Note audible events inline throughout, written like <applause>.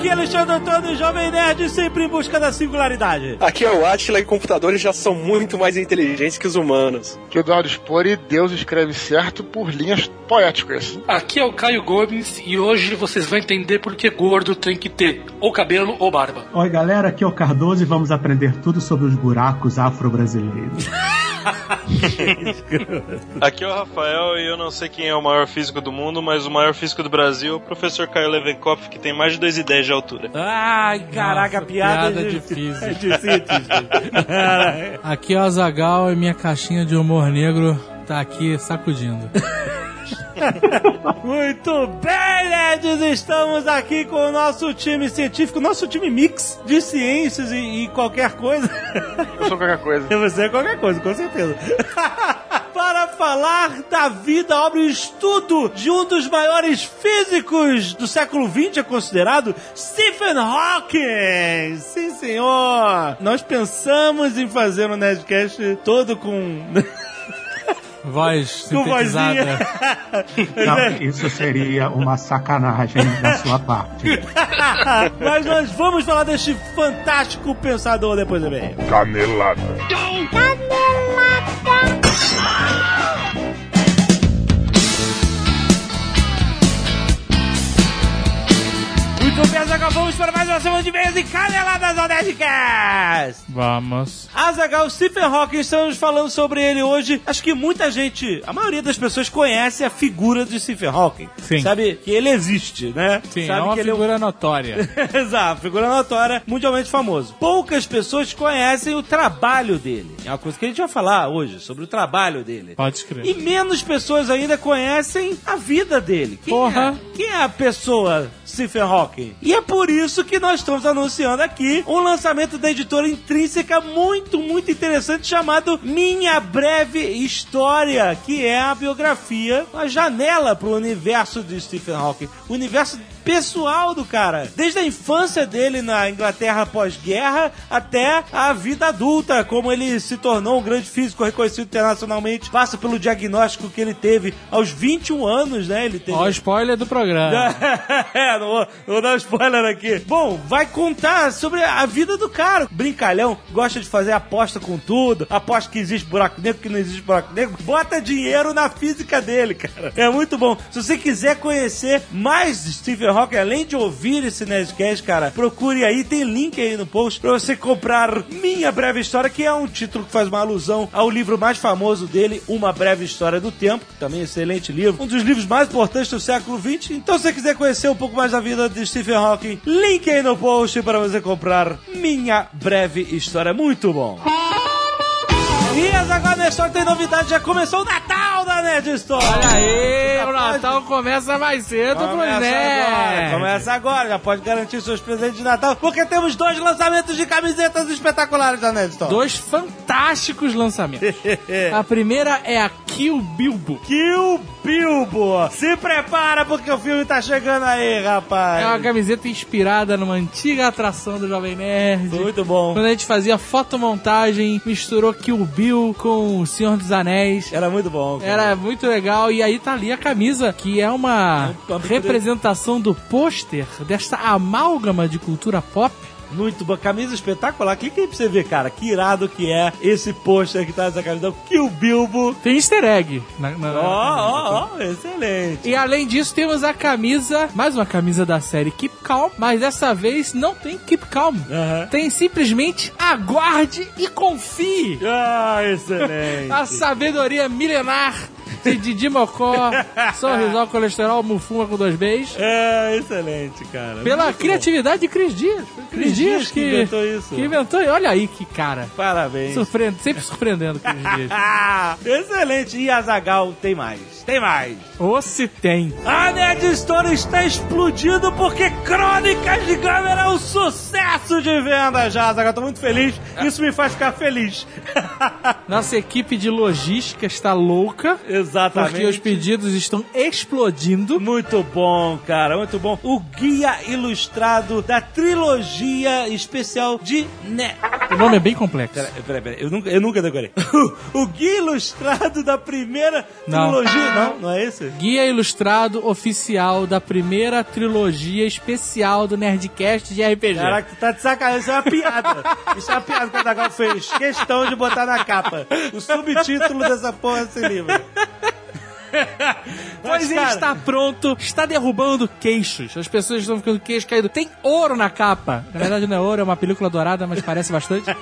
Aqui é Alexandre Antônio, Jovem Nerd, sempre em busca da singularidade. Aqui é o Atila e computadores já são muito mais inteligentes que os humanos. Que o Eduardo Spore, Deus escreve certo por linhas poéticas. Aqui é o Caio Gomes e hoje vocês vão entender por que gordo tem que ter ou cabelo ou barba. Oi, galera, aqui é o Cardoso e vamos aprender tudo sobre os buracos afro-brasileiros. <laughs> <laughs> Aqui é o Rafael e eu não sei quem é o maior físico do mundo, mas o maior físico do Brasil é o professor Caio Levenkopf, que tem mais de 2,10 de altura. Ai, caraca, Nossa, piada, piada de, de física. <laughs> É de cientista. Aqui é o Azagal e minha caixinha de humor negro tá aqui sacudindo. <laughs> <laughs> Muito bem, nerds! Estamos aqui com o nosso time científico, nosso time mix de ciências e, e qualquer coisa. Eu sou qualquer coisa. <laughs> Você é qualquer coisa, com certeza. <laughs> Para falar da vida, obra e estudo de um dos maiores físicos do século XX, é considerado Stephen Hawking. Sim, senhor. Nós pensamos em fazer um Nerdcast todo com... Voz com sintetizada. <laughs> Não, isso seria uma sacanagem da sua parte. <laughs> Mas nós vamos falar deste fantástico pensador depois do meio. Canelada. Muito bem, Azaghal, vamos para mais uma semana de vez e caneladas ao Nerdcast! Vamos. Azaghal, Stephen Hawking, estamos falando sobre ele hoje. Acho que muita gente, a maioria das pessoas conhece a figura de Stephen Hawking. Sim. Sabe que ele existe, né? Sim, Sabe é uma que ele figura notória. <laughs> Exato, figura notória, mundialmente famoso. Poucas pessoas conhecem o trabalho dele. É uma coisa que a gente vai falar hoje, sobre o trabalho dele. Pode escrever. E menos pessoas ainda conhecem a vida dele. Quem Porra. É? Quem é a pessoa Stephen Hawking? E é por isso que nós estamos anunciando aqui um lançamento da editora intrínseca muito, muito interessante chamado Minha Breve História, que é a biografia, uma janela para o universo de Stephen Hawking. O universo pessoal do cara. Desde a infância dele na Inglaterra pós-guerra até a vida adulta, como ele se tornou um grande físico reconhecido internacionalmente, passa pelo diagnóstico que ele teve aos 21 anos, né? Ele teve. Ó, o spoiler do programa. <laughs> é, não vou, não vou dar um spoiler aqui. Bom, vai contar sobre a vida do cara. Brincalhão, gosta de fazer aposta com tudo, aposta que existe buraco negro, que não existe buraco negro. Bota dinheiro na física dele, cara. É muito bom. Se você quiser conhecer mais de Stephen Hawking, além de ouvir esse Nerdcast, cara, procure aí, tem link aí no post pra você comprar Minha Breve História, que é um título que faz uma alusão ao livro mais famoso dele, Uma Breve História do Tempo, também excelente livro, um dos livros mais importantes do século XX. Então, se você quiser conhecer um pouco mais da vida de Stephen Hawking, link aí no post para você comprar Minha Breve História. Muito bom. E agora na história tem novidade, já começou o Natal da Nerd Store. Olha aí, o Natal começa mais cedo pro Começa agora, né? começa agora, já pode garantir seus presentes de Natal, porque temos dois lançamentos de camisetas espetaculares da Nerd Store. Dois fantásticos lançamentos. <laughs> A primeira é a Kill Bilbo. Kill Bilbo! Se prepara porque o filme tá chegando aí, rapaz. É uma camiseta inspirada numa antiga atração do Jovem Nerd. Muito bom. Quando a gente fazia fotomontagem, misturou Kill Bill com o Senhor dos Anéis. Era muito bom. cara. Era muito legal. E aí tá ali a camisa, que é uma É um- representação do pôster desta amálgama de cultura pop. Muito boa. Camisa espetacular. Clica aí pra você ver, cara, que irado que é esse pôster que tá nessa camisa. Kill Bilbo. Tem easter egg. Ó, ó, ó, excelente. E além disso, temos a camisa, mais uma camisa da série Keep Calm, mas dessa vez não tem Keep Calm. Tem simplesmente aguarde e confie. Ah, excelente. A sabedoria milenar de Didi Mocó, sorrisal, <laughs> colesterol, mufuma com dois Bs. É, excelente, cara. Pela Muito bom. criatividade de Cris Dias. Foi Cris Dias que, inventou isso. Que inventou. E olha aí que cara. Parabéns. Surpreende, sempre surpreendendo Cris Dias. <laughs> Excelente. E Azagal tem mais. Tem mais. Ou se tem. A Nerd Store está explodindo porque Crônicas de Gamer é um sucesso de venda já, Azaghal. Tô muito feliz. Isso me faz ficar feliz. <laughs> Nossa equipe de logística está louca. Exatamente. Porque os pedidos estão explodindo. Muito bom, cara, muito bom. O guia ilustrado da trilogia especial de Ne O nome é bem complexo. Peraí, peraí, peraí. Eu nunca, eu nunca decorei. <laughs> o guia ilustrado da primeira Não. trilogia. Não, não é esse? Guia ilustrado oficial da primeira trilogia especial do Nerdcast de RPG. Caraca, tu tá de sacanagem. Isso é uma piada. Isso é uma piada que o Dagal fez. Questão de botar na capa. O subtítulo dessa porra desse livro. Pois <laughs> Mas, ele cara, está pronto, está derrubando queixos. As pessoas estão ficando queixo caído. Tem ouro na capa. Na verdade não é ouro, é uma película dourada, mas parece bastante. <laughs>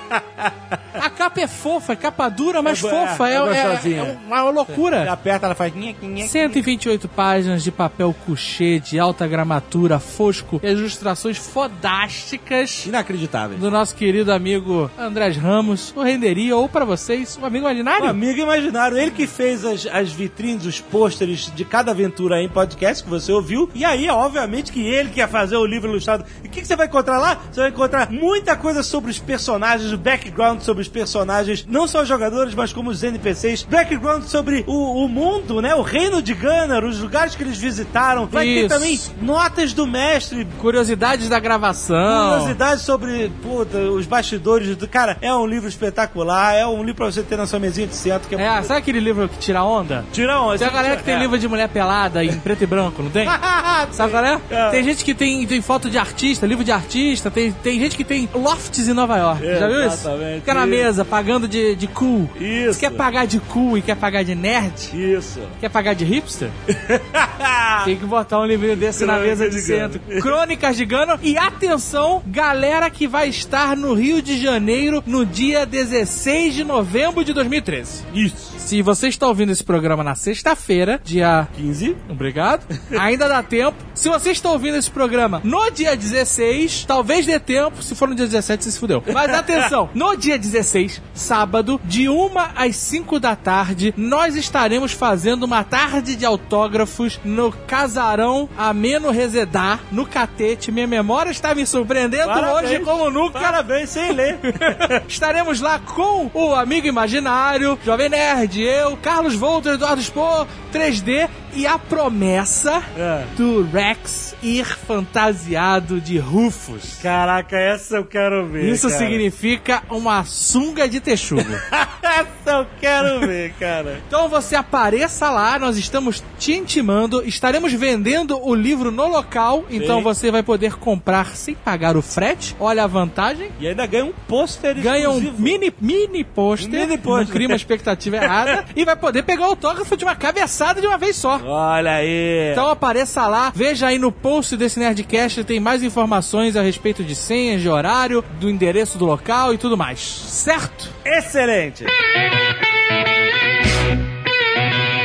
A capa é fofa, é capa dura, mas É fofa. É, é é- é uma loucura. Você aperta, ela faz... nhe, nhe, nhe. 128 páginas de papel couché, de alta gramatura, fosco, ilustrações fodásticas Inacreditável. do nosso querido amigo Andrés Ramos, o Renderia, ou pra vocês, o amigo Um imaginário. amigo imaginário, ele que fez as, as vitrines, os pôsteres de cada aventura aí em podcast que você ouviu. E aí, obviamente, que ele quer fazer o livro ilustrado. E o que, que você vai encontrar lá? Você vai encontrar muita coisa sobre os personagens, o background sobre os personagens, não só os jogadores, mas como os NPCs. Background sobre o, o mundo, né? O reino de Gunnar, os lugares que eles visitaram. Vai ter Isso. também notas do mestre, Curiosidades da gravação. Curiosidades sobre puta, os bastidores do. Cara, é um livro espetacular, é um livro pra você ter na sua mesinha de centro. Que é, É, sabe aquele livro que tira onda? Tira onde? Tem a galera que tem livro de mulher pelada em preto e branco, não tem? <laughs> Sabe qual é? É. Tem gente que tem, tem foto de artista, livro de artista, tem, tem gente que tem lofts em Nova York. Já viu isso? Exatamente. Fica na mesa, pagando de, de cool. Isso. Você quer pagar de cool e quer pagar de nerd? Isso. Quer pagar de hipster? <laughs> Tem que botar um livrinho desse na Crônicas mesa de de centro. Crônicas de Gano. E atenção, galera que vai estar no Rio de Janeiro no dia 16 de novembro de 2013. Isso. Se você está ouvindo esse programa na sexta-feira, dia 15. Obrigado. Ainda dá tempo. Se você está ouvindo esse programa no dia 16, talvez dê tempo. Se for no dia 17, você se fudeu. Mas atenção, <laughs> no dia 16, sábado, de 1 às 5 da tarde, nós estaremos fazendo uma tarde de autógrafos no Casarão Ameno Resedar, no Catete. Minha memória está me surpreendendo Parabéns. hoje como nunca. Parabéns, sem ler. <laughs> Estaremos lá com o amigo imaginário, Jovem Nerd, eu, Carlos Volter, Eduardo Spor, 3D e a promessa É. do Rex ir fantasiado de Rufus. Caraca, essa eu quero ver. Isso cara. significa uma sunga de texugo. <laughs> essa eu quero ver, cara. então você apareça lá, nós estamos te intimando, estaremos vendendo o livro no local, então Sim. você vai poder comprar sem pagar o frete. Olha a vantagem. E ainda ganha um pôster ganha um exclusivo. mini, mini pôster, Mini pôster. não cria uma expectativa errada, <laughs> e vai poder pegar o autógrafo de uma cabeçada de uma vez só. Olha aí. Então apareça lá, veja aí no post desse Nerdcast, tem mais informações a respeito de senhas, de horário, do endereço do local e tudo mais. Certo? Excelente!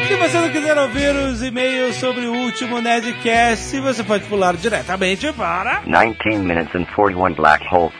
Se você não quiser ouvir os e-mails sobre o último Nerdcast, você pode pular diretamente para... 19 minutes and 41 black holes,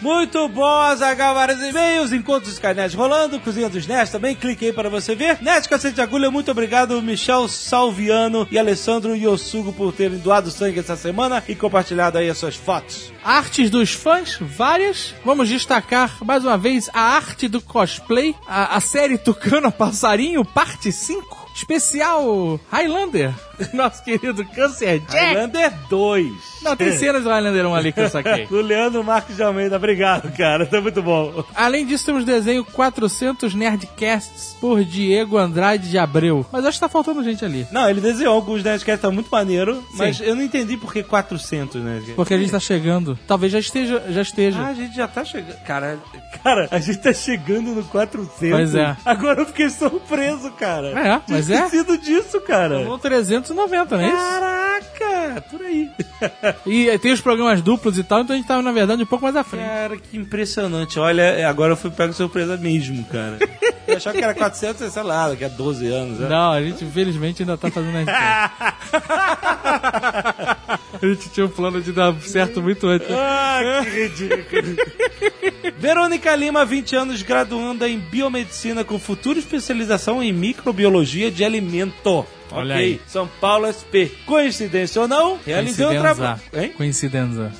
Muito bom, Zagal, vários e-mails, encontros de Skynet rolando, Cozinha dos Nerds também, clique aí para você ver. Nerd Cacete de Agulha, muito obrigado, Michel Salviano e Alessandro Yosugo por terem doado sangue essa semana e compartilhado aí as suas fotos. Artes dos fãs, várias. Vamos destacar mais uma vez a arte do cosplay, a, a série Tucano Passarinho, parte 5. Especial Highlander, <laughs> nosso querido Cancer Jack. Highlander 2. Não, tem cenas do Highlander 1 ali que eu saquei. <laughs> Do Leandro Marques de Almeida, obrigado, cara, tá muito bom. Além disso, temos desenho 400 Nerdcasts por Diego Andrade de Abreu. Mas acho que tá faltando gente ali. Não, ele desenhou alguns Nerdcasts, tá muito maneiro, mas Sim. eu não entendi por que 400, né? Porque a gente tá chegando. Talvez já esteja. Já esteja. Ah, a gente já tá chegando. Cara, cara, a gente tá chegando no 400. Pois é. Agora eu fiquei surpreso, cara. É, mas Tinha é. esquecido disso, cara. No 390, não é isso? Caraca, por aí. <laughs> E eh, tem os programas duplos e tal, então a gente tava, na verdade, um pouco mais à frente. Cara, que impressionante. Olha, é, agora eu fui pego surpresa mesmo, cara. Eu achava que era 400, sei lá, daqui a 12 anos. Né? Não, a gente infelizmente ainda tá fazendo a <laughs> A gente tinha um plano de dar certo muito antes. Ah, que ridículo. Verônica Lima, 20 anos, graduanda em biomedicina com futura especialização em microbiologia de alimento. Olha ok, aí. São Paulo SP. Coincidência ou não, realizou o trabalho. Coincidência.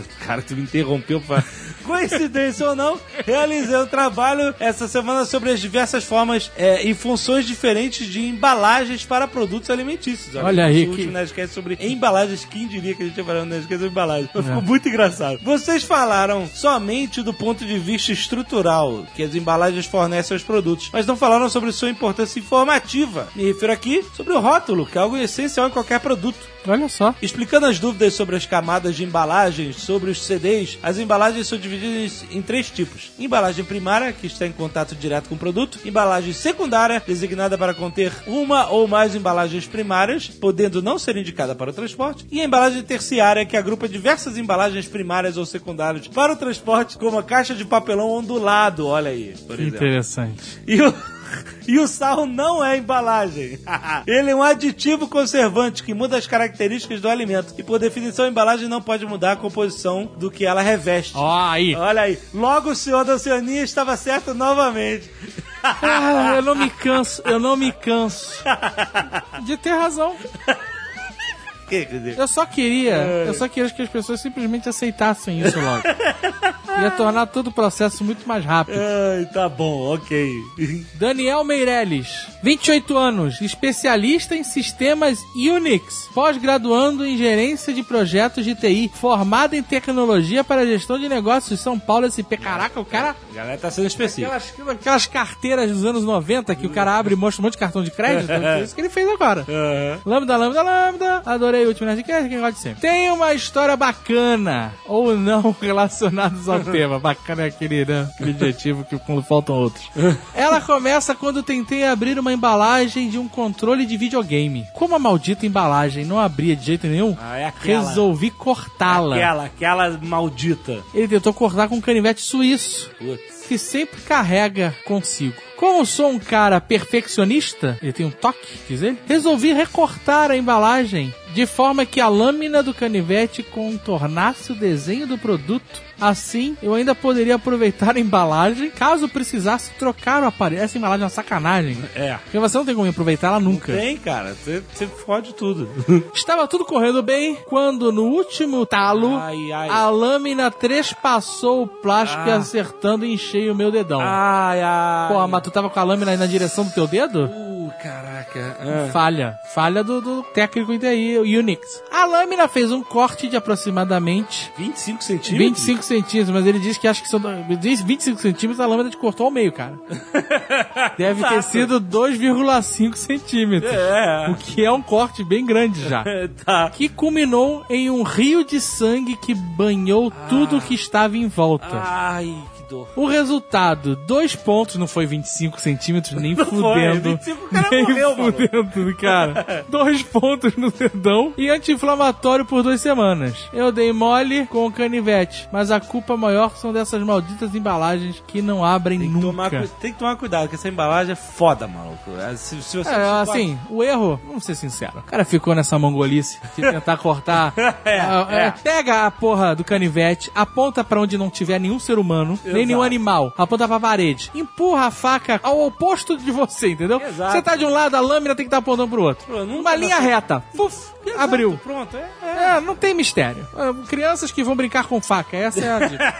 <laughs> Cara, tu me interrompeu pra. <laughs> Coincidência ou não, realizei um trabalho essa semana sobre as diversas formas é, e funções diferentes de embalagens para produtos alimentícios. Olha aí O que- último Nerdcast sobre embalagens. Quem diria que a gente ia falar um Nerdcast sobre embalagens? Mas Ficou muito engraçado. Vocês falaram somente do ponto de vista estrutural que as embalagens fornecem aos produtos, mas não falaram sobre sua importância informativa. Me refiro aqui sobre o rótulo, que é algo essencial em qualquer produto. Olha só. Explicando as dúvidas sobre as camadas de embalagens, sobre os CDs, as embalagens são divididas em três tipos: embalagem primária, que está em contato direto com o produto, embalagem secundária, designada para conter uma ou mais embalagens primárias, podendo não ser indicada para o transporte, e a embalagem terciária, que agrupa diversas embalagens primárias ou secundárias para o transporte, como a caixa de papelão ondulado, olha aí, por exemplo. Interessante. E o, <laughs> e o sal não é embalagem. <laughs> Ele é um aditivo conservante que muda as características do alimento. E por definição, a embalagem não pode mudar a composição do que ela reveste. Ó, aí. Olha aí. Logo o senhor da Oceania estava certo novamente. Ah, eu não me <laughs> canso, eu não me canso de ter razão. Que, quer dizer, Eu só queria, eu só queria que as pessoas simplesmente aceitassem isso logo. Ia tornar todo o processo muito mais rápido. Ai, tá bom, ok. Daniel Meirelles, 28 anos, especialista em sistemas Unix, pós-graduando em gerência de projetos de TI, formado em tecnologia para gestão de negócios São Paulo SP. Caraca, o cara. A galera tá sendo específico. Aquelas, aquelas carteiras dos anos 90 que o cara abre e mostra um monte de cartão de crédito. <laughs> É isso que ele fez agora. Aham. Lambda, lambda, lambda. Adorei o último Nerdcast, quem gosta de sempre. Tem uma história bacana, ou não <laughs> relacionados ao tema. Bacana é aquele, né, aquele adjetivo que quando faltam outros. Ela começa quando tentei abrir uma embalagem de um controle de videogame. Como a maldita embalagem não abria de jeito nenhum, Ah, é resolvi cortá-la. Aquela, aquela maldita. Ele tentou cortar com um canivete suíço Putz. que sempre carrega consigo. Como sou um cara perfeccionista, ele tem um toque, diz ele, resolvi recortar a embalagem de forma que a lâmina do canivete contornasse o desenho do produto. Assim, eu ainda poderia aproveitar a embalagem caso precisasse trocar o aparelho. Essa embalagem é uma sacanagem. É. Porque você não tem como aproveitar ela nunca. Tem, cara. Você você fode tudo. <laughs> Estava tudo correndo bem quando no último talo Ai, ai. a lâmina trespassou o plástico e Ah. acertando em cheio o meu dedão. Ai, ai. Pô, mas tu tava com a lâmina aí na direção do teu dedo? Uh, caraca. Ah. Falha. Falha do, do técnico TI, o Unix. A lâmina fez um corte de aproximadamente 25 centímetros? 25 centímetros, mas ele diz que acha que são. Diz 25 centímetros, a lâmina te cortou ao meio, cara. <laughs> Deve ter sido 2,5 centímetros. É. O que é um corte bem grande já. <laughs> tá. Que culminou em um rio de sangue que banhou tudo que estava em volta. Ai, que dor. O resultado, dois pontos, não foi 25 centímetros, nem <laughs> Não foi, fudendo. 25 o cara nem morreu, fudendo, cara. dois <laughs> pontos no dedão e anti-inflamatório por duas semanas. Eu dei mole com o canivete, mas a culpa maior são dessas malditas embalagens que não abrem Tem que, nunca. tomar, tem que tomar cuidado, que essa embalagem é foda, maluco. É, Se, se você É, assim, o erro, vamos ser sinceros, o cara ficou nessa mongolice de <laughs> tentar cortar. É, Ah, é. Pega a porra do canivete, aponta pra onde não tiver nenhum ser humano, nem nenhum animal, aponta pra parede, empurra a faca ao oposto de você, entendeu? Exato. Você tá de um lado, a lâmina tem que estar apontando pro outro. Pô, Uma linha você- reta, puf, Exato, abriu. Pronto, é. é. É, não tem mistério. Ah, Crianças que vão brincar com faca, essa é a <laughs> dica.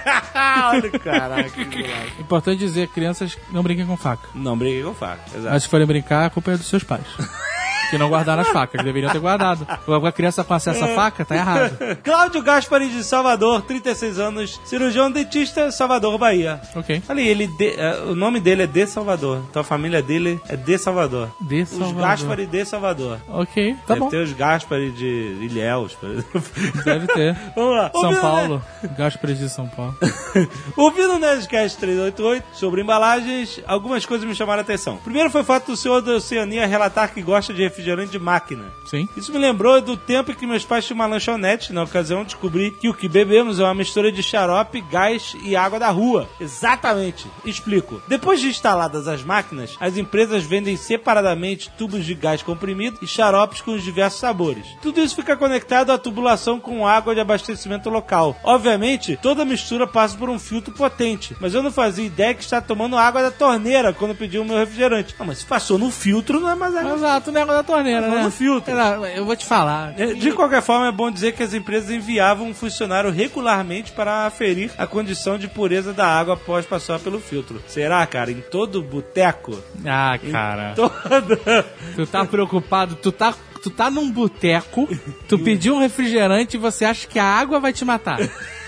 Olha, caraca. que. Importante dizer, crianças não brinquem com faca. Não briguei com faca, exato. Mas se forem brincar, a culpa é dos seus pais. <laughs> Que não guardaram as facas, que deveriam ter guardado. A criança com acesso à faca, tá errado. <laughs> Cláudio Gaspari de Salvador, 36 anos, cirurgião dentista, Salvador, Bahia. Ok. Olha aí, ele de- é, o nome dele é de Salvador. Então a família dele é de Salvador. De Os Salvador. Gaspari de Salvador. Ok, tá Deve bom. ter os Gaspari de Ilhéus, por exemplo. Deve ter. <laughs> Vamos lá. São Ouvindo, Paulo. Gaspres de São Paulo. Né? <laughs> Ouvindo o Nerdcast 388 sobre embalagens, algumas coisas me chamaram a atenção. Primeiro foi o fato do senhor da Oceania relatar que gosta de refrigerante de máquina. Sim. Isso me lembrou do tempo em que meus pais tinham uma lanchonete. Na ocasião, descobri que o que bebemos é uma mistura de xarope, gás e água da rua. Exatamente. Explico. Depois de instaladas as máquinas, as empresas vendem separadamente tubos de gás comprimido e xaropes com os diversos sabores. Tudo isso fica conectado à tubulação com água de abastecimento local. Obviamente, toda mistura passa por um filtro potente, mas eu não fazia ideia que estava tomando água da torneira quando pedi o meu refrigerante. Ah, mas se passou no filtro, não é mais água. Exato, o negócio da torneira, Não, né? no filtro. Era- eu vou te falar. É, De qualquer forma, é bom dizer que as empresas enviavam um funcionário regularmente para aferir a condição de pureza da água após passar pelo filtro. Será, cara? Em todo boteco? Ah, cara. Toda. <laughs> Tu tá preocupado, tu tá, tu tá num boteco, tu <laughs> pediu um refrigerante e você acha que a água vai te matar. <laughs>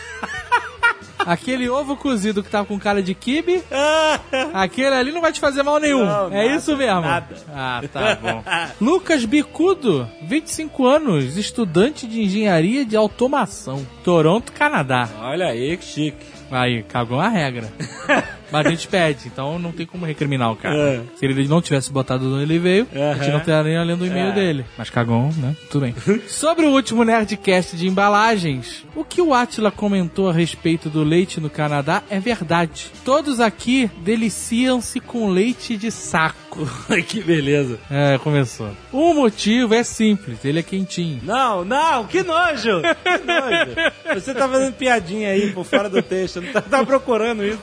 Aquele ovo cozido que tava com cara de kibe, aquele ali não vai te fazer mal nenhum. Não, é nada, isso mesmo? nada. Ah, tá bom. Lucas Bicudo, 25 anos, estudante de engenharia de automação, Toronto, Canadá. Olha aí, que chique. Aí, cagou a regra. <laughs> Mas a gente pede, então não tem como recriminar o cara. É. Se ele não tivesse botado onde ele veio, a gente não estaria lendo o e-mail É. dele. Mas cagou, né? Tudo bem. <laughs> Sobre o último Nerdcast de embalagens, o que o Atila comentou a respeito do leite no Canadá é verdade. Todos aqui deliciam-se com leite de saco. <laughs> que beleza. É, começou. O motivo é simples, ele é quentinho. Não, não, que nojo! <laughs> Que nojo! Você tá fazendo piadinha aí por fora do texto, não tá, tá procurando isso.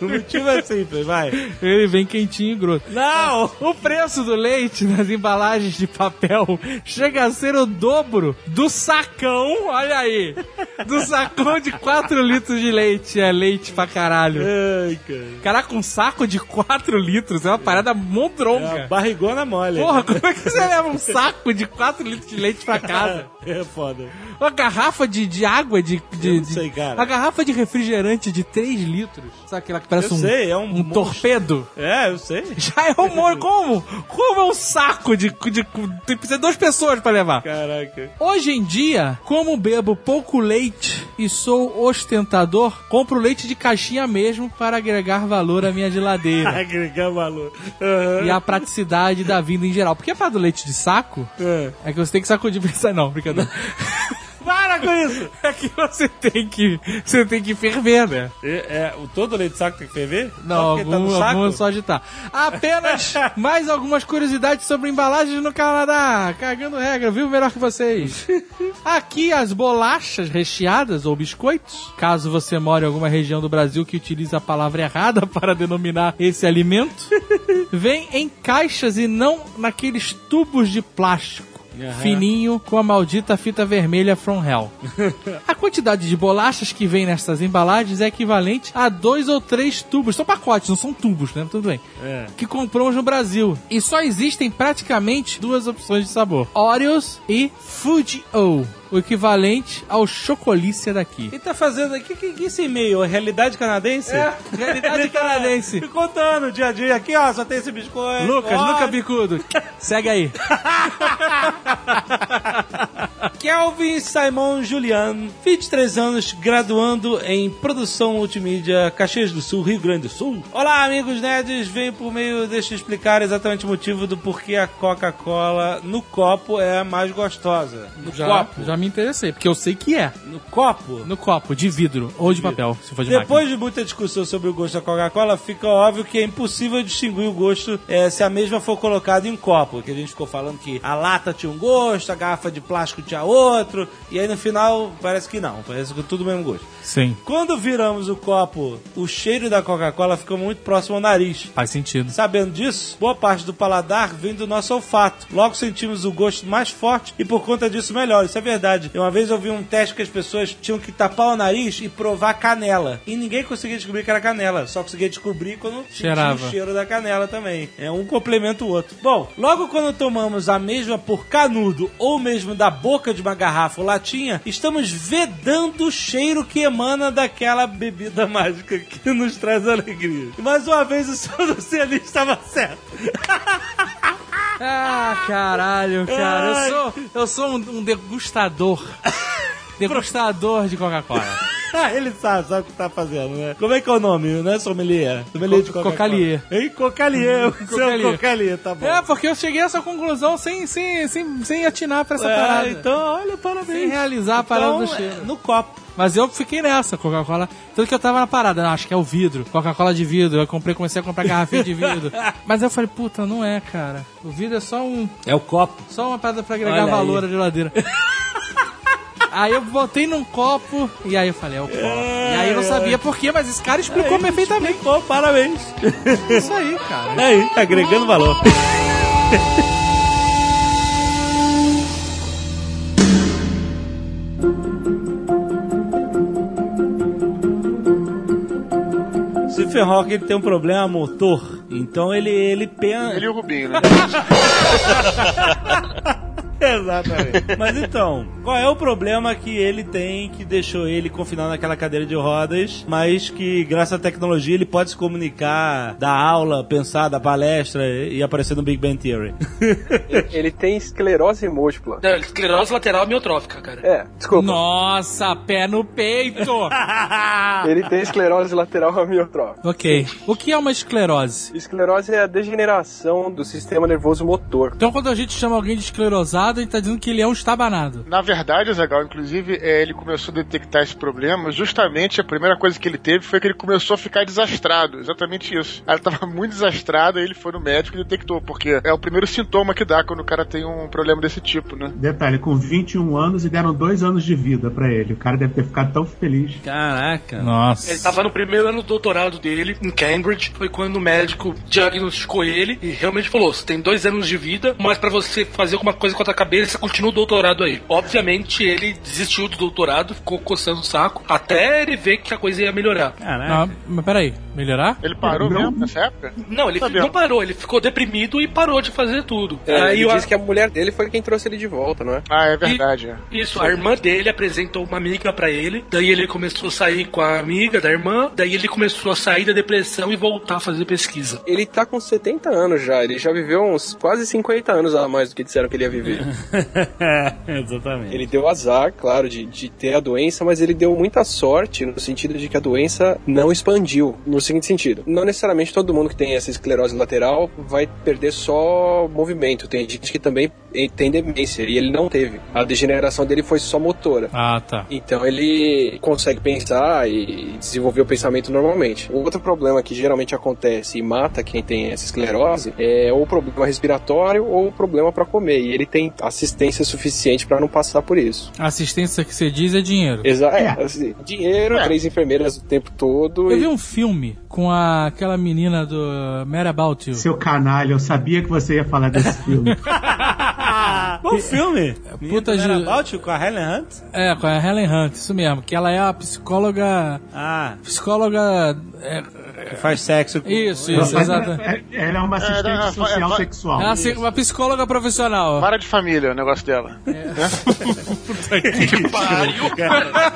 O <laughs> motivo é simples, vai. Ele vem quentinho e grosso. Não! O preço do leite nas embalagens de papel chega a ser o dobro do sacão, olha aí, do sacão de 4 litros de leite. É leite pra caralho. Ai, cara. Caraca, um saco de 4 litros é uma parada É mondronga. a barrigona mole. Porra, como é que você leva um saco de 4 litros de leite pra casa? É foda. Uma garrafa de, de água de. de Eu não sei, cara. Uma garrafa de refrigerante de 3 litros. Sabe aquela que parece Eu um, sei, é um um monstro. torpedo? É, eu sei. <laughs> Já é um monte. Como? Como é um saco de. de, tem que ser duas pessoas pra levar. Caraca. Hoje em dia, como bebo pouco leite e sou ostentador, compro leite de caixinha mesmo para agregar valor à minha geladeira. <laughs> Agregar valor. Aham. E a praticidade da vinda em geral. Porque a parada do leite de saco É. é que você tem que sacudir pra pensar. Não, brincadeira. <laughs> Para com isso! <laughs> É que você tem que. Você tem que ferver, né? É, é, o todo leite de saco tem que ferver? Não, tá no algum, saco? algum é só agitar. Apenas <laughs> mais algumas curiosidades sobre embalagens no Canadá. Cagando regra, viu? Melhor que vocês. <laughs> Aqui as bolachas recheadas ou biscoitos, caso você mora em alguma região do Brasil que utiliza a palavra errada para denominar esse alimento, vem em caixas e não naqueles tubos de plástico. Fininho com a maldita fita vermelha From Hell. <laughs> A quantidade de bolachas que vem nessas embalagens é equivalente a dois ou três tubos. São pacotes, não são tubos, né? Tudo bem. É. Que compramos no Brasil. E só existem praticamente duas opções de sabor: Oreos e Fuji-O. O equivalente ao chocolícia daqui. Quem tá fazendo aqui? Que, que esse e-mail? É realidade canadense? É, <laughs> realidade canadense. Me contando dia a dia. Aqui, ó, só tem esse biscoito. Lucas, ó. Luca Bicudo, segue aí. <laughs> Kelvin Simon Julian, 23 anos, graduando em produção multimídia, Caxias do Sul, Rio Grande do Sul. Olá, amigos nerds, venho por meio deste explicar exatamente o motivo do porquê a Coca-Cola no copo é a mais gostosa. No Já, copo. já me interessei, porque eu sei que é. No copo. No copo, de vidro ou de papel, se for de Depois máquina. de muita discussão sobre o gosto da Coca-Cola, fica óbvio que é impossível distinguir o gosto eh, se a mesma for colocada em copo. Que a gente ficou falando que a lata tinha um gosto, a garrafa de plástico tinha outro, e aí no final parece que não, parece que tudo o mesmo gosto. Sim, Quando viramos o copo, o cheiro da Coca-Cola ficou muito próximo ao nariz. faz sentido. Sabendo disso, boa parte do paladar vem do nosso olfato. Logo sentimos o gosto mais forte e por conta disso melhor. Isso é verdade. Uma vez eu vi um teste que as pessoas tinham que tapar o nariz e provar canela. E ninguém conseguia descobrir que era canela. Só conseguia descobrir quando sentia Cheirava. o cheiro da canela também. É um complementa o outro. Bom, logo quando tomamos a mesma por canudo ou mesmo da boca de uma garrafa ou latinha, estamos vedando o cheiro que emana daquela bebida mágica que nos traz alegria. E mais uma vez o seu Luciano estava certo. <laughs> Ah, caralho, cara. Eu sou, eu sou um, um degustador. <laughs> degustador de Coca-Cola. Ah, ele sabe, sabe o que tá fazendo, né? Como é que é o nome, não é sommelier? Sommelier de Co- Coca-Cola. cocalier. Hein? Cocalier. Seu Cocalier. Cocalier, tá bom. É, porque eu cheguei a essa conclusão sem, sem, sem, sem atinar pra essa É, parada. então, olha, parabéns. Sem realizar a parada Então, do cheiro. é, No copo. Mas eu fiquei nessa, Coca-Cola. Tanto que eu tava na parada, não, acho que é o vidro. Coca-Cola de vidro. Eu comprei, comecei a comprar garrafinha de vidro. <laughs> Mas eu falei, puta, não é, cara. O vidro é só um. É o copo. Só uma parada pra agregar Olha valor aí. à geladeira. <laughs> Aí eu botei num copo e aí eu falei, é o copo. É, e aí eu não sabia porquê, mas esse cara explicou é, aí, perfeitamente. Explicou, parabéns. Isso aí, cara. É aí, tá agregando valor. <laughs> Stephen Hawking ele tem um problema motor. Então ele ele pensa. Ele e o Rubinho, né? <laughs> <laughs> Exatamente. Mas então, qual é o problema que ele tem que deixou ele confinado naquela cadeira de rodas, mas que graças à tecnologia ele pode se comunicar, dar aula, pensar, dar palestra e aparecer no Big Bang Theory? <laughs> Ele tem esclerose múltipla. Não, esclerose lateral miotrófica, cara. É, desculpa. Nossa, pé no peito! <laughs> Ele tem esclerose lateral amiotrófica. ok. O que é uma esclerose? Esclerose é a degeneração do sistema nervoso motor. Então, quando a gente chama alguém de esclerosado, a gente tá dizendo que ele é um estabanado. Na verdade, Zagal, inclusive, é, ele começou a detectar esse problema. Justamente a primeira coisa que ele teve foi que ele começou a ficar desastrado. Exatamente isso. Ela estava <laughs> muito desastrada, aí ele foi no médico e detectou, porque é o primeiro sintoma que dá quando o cara tem um problema desse tipo, né? Detalhe, com 21 anos e deram dois anos de vida pra ele. O cara deve ter ficado tão feliz. Caraca. Nossa. Ele tava no primeiro ano do doutorado dele, em Cambridge. Foi quando o médico diagnosticou ele e realmente falou: você tem dois anos de vida, mas pra você fazer alguma coisa com a tua cabeça, você continua o doutorado aí. Obviamente, ele desistiu do doutorado, ficou coçando o saco, até ele ver que a coisa ia melhorar. Caraca. Ah, mas peraí, melhorar? Ele parou Não. mesmo nessa época? Não, ele Sabia. não parou, ele ficou deprimido e parou de fazer tudo. É, aí ele o- disse que a mulher dele foi quem trouxe ele de volta, não é? Ah, é verdade. é. Isso, a irmã dele apresentou uma amiga pra ele, daí ele começou a sair com a amiga da irmã, daí ele começou a sair da depressão e voltar a fazer pesquisa. Ele tá com 70 anos já, ele já viveu uns quase 50 anos a mais do que disseram que ele ia viver. <laughs> Exatamente. Ele deu azar, claro, de, de ter a doença, mas ele deu muita sorte no sentido de que a doença não expandiu. No seguinte sentido, não necessariamente todo mundo que tem essa esclerose lateral vai perder só movimento. Tem gente que também tem demência e ele não teve. A degeneração dele foi só motora. Ah, tá. Então ele consegue pensar e desenvolver o pensamento normalmente. O outro problema que geralmente acontece e mata quem tem essa esclerose é ou o problema respiratório ou o problema para comer. E ele tem assistência suficiente para não passar por isso. A assistência que você diz é dinheiro. Exato. É. assim, dinheiro, É. três enfermeiras o tempo todo. Eu e- vi um filme com a, aquela menina do Mad About You. Seu canalha, eu sabia que você ia falar desse <laughs> filme. Bom filme. puta Menina de- About You, com a Helen Hunt? É, com a Helen Hunt, isso mesmo. Que ela é a psicóloga. Ah, Psicóloga. é, que faz sexo com... isso, isso, exato. é- Ela é uma assistente É, não, social é- sexual. Ela é uma psicóloga profissional. Vara de família o negócio dela. <laughs> Que pariu, cara.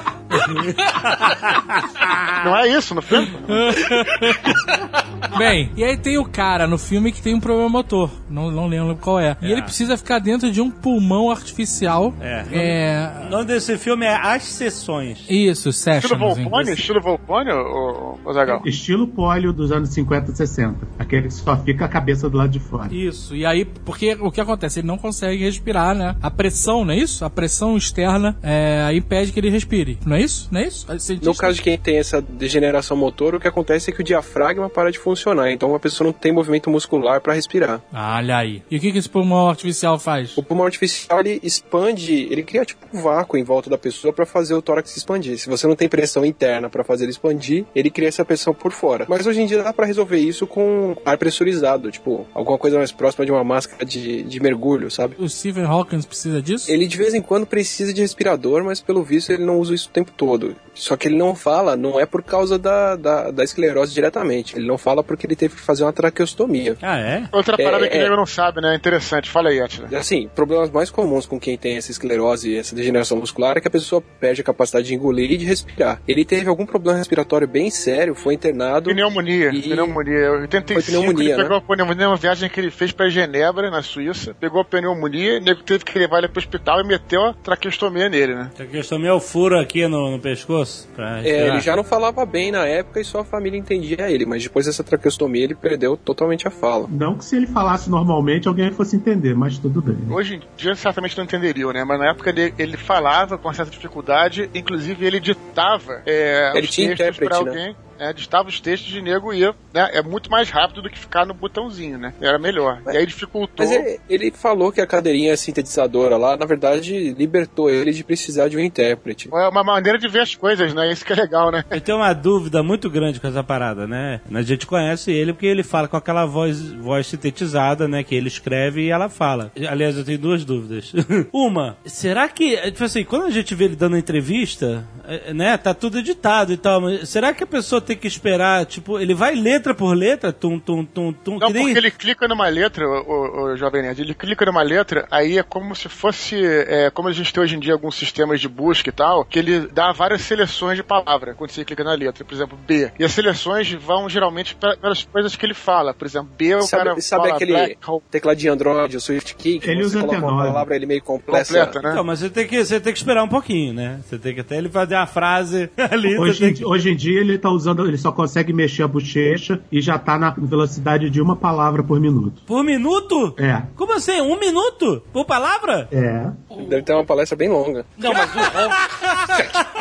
Não é isso no filme? <laughs> Bem, e aí tem o cara no filme que tem um problema motor. Não, não lembro qual é. E ele precisa ficar dentro de um pulmão artificial. É. É. O nome desse filme é As Sessões. Isso, Sessions. Estilo Volpone? Estilo Volpone, ô, ô, ô Zagal? Estilo pólio dos anos 50 e 60. Aquele que só fica a cabeça do lado de fora. Isso, e aí, porque o que acontece? Ele não consegue respirar, né? A pressão, não é isso? A pressão externa é, impede que ele respire. Não é isso? Não é isso? No caso de quem tem essa degeneração motor, o que acontece é que o diafragma para de funcionar. Então a pessoa não tem movimento muscular para respirar. Olha aí. E o que, que esse pulmão artificial faz? O pulmão artificial ele expande, ele cria tipo um vácuo em volta da pessoa para fazer o tórax expandir. Se você não tem pressão interna para fazer ele expandir, ele cria essa pressão por fora. Mas hoje em dia dá para resolver isso com ar pressurizado, tipo alguma coisa mais próxima de uma máscara de, de mergulho, sabe? O Stephen Hawking precisa disso? Ele de vez em quando precisa de respirador, mas pelo visto ele não usa isso o tempo todo. Só que ele não fala, não é por causa da, da, da esclerose diretamente. Ele não fala porque ele teve que fazer uma traqueostomia. Ah, é? Outra É, parada que o é. nego não sabe, né? Interessante. Fala aí, Atila. Assim, problemas mais comuns com quem tem essa esclerose e essa degeneração muscular é que a pessoa perde a capacidade de engolir e de respirar. Ele teve algum problema respiratório bem sério, foi internado. Pneumonia, E- pneumonia. Em 85, Foi pneumonia, ele pegou né? a pneumonia numa viagem que ele fez pra Genebra, na Suíça. Pegou a pneumonia, o nego teve que levar ele pro hospital e meteu a traqueostomia nele, né? A questão é o furo aqui no, no pescoço. É, ele já não falava bem na época e só a família entendia ele, mas depois dessa traqueostomia ele perdeu totalmente a fala. Não que se ele falasse normalmente alguém fosse entender, mas tudo bem. Hoje em dia certamente não entenderiam, né? Mas na época ele, ele falava com certa dificuldade, inclusive ele ditava é, Ele os tinha textos pra intérprete, né? Alguém. É, ditava os textos de nego e ia, né? É muito mais rápido do que ficar no botãozinho, né? Era melhor. E aí dificultou. Mas ele, ele falou que a cadeirinha sintetizadora lá, na verdade, libertou ele de precisar de um intérprete. É uma maneira de ver as coisas, né? Isso que é legal, né? Eu tenho uma dúvida muito grande com essa parada, né? A gente conhece ele porque ele fala com aquela voz, voz sintetizada, né? Que ele escreve e ela fala. Aliás, eu tenho duas dúvidas. <laughs> uma, será que, tipo assim, quando a gente vê ele dando entrevista, é, né? Tá tudo editado e tal, mas será que a pessoa ter que esperar, tipo, ele vai letra por letra, tum, tum, tum, tum, Não, nem... porque ele clica numa letra, o, o, o Jovem Nerd, ele clica numa letra, aí é como se fosse, é, como a gente tem hoje em dia alguns sistemas de busca e tal, que ele dá várias seleções de palavra quando você clica na letra, por exemplo, B. E as seleções vão geralmente pe- pelas coisas que ele fala, por exemplo, B o Sabe, cara sabe fala aquele teclado de Android, o Swift Key, que Ele você usa coloca uma T9. palavra ele meio complexa. completa, né? Não, mas você tem, que, você tem que esperar um pouquinho, né? Você tem que até ele fazer a frase <laughs> ali. Hoje, em que... hoje em dia ele tá usando, ele só consegue mexer a bochecha e já tá na velocidade de uma palavra por minuto. Por minuto? É. Como assim? Um minuto? Por palavra? É. Deve ter uma palestra bem longa. Não, mas o. <laughs>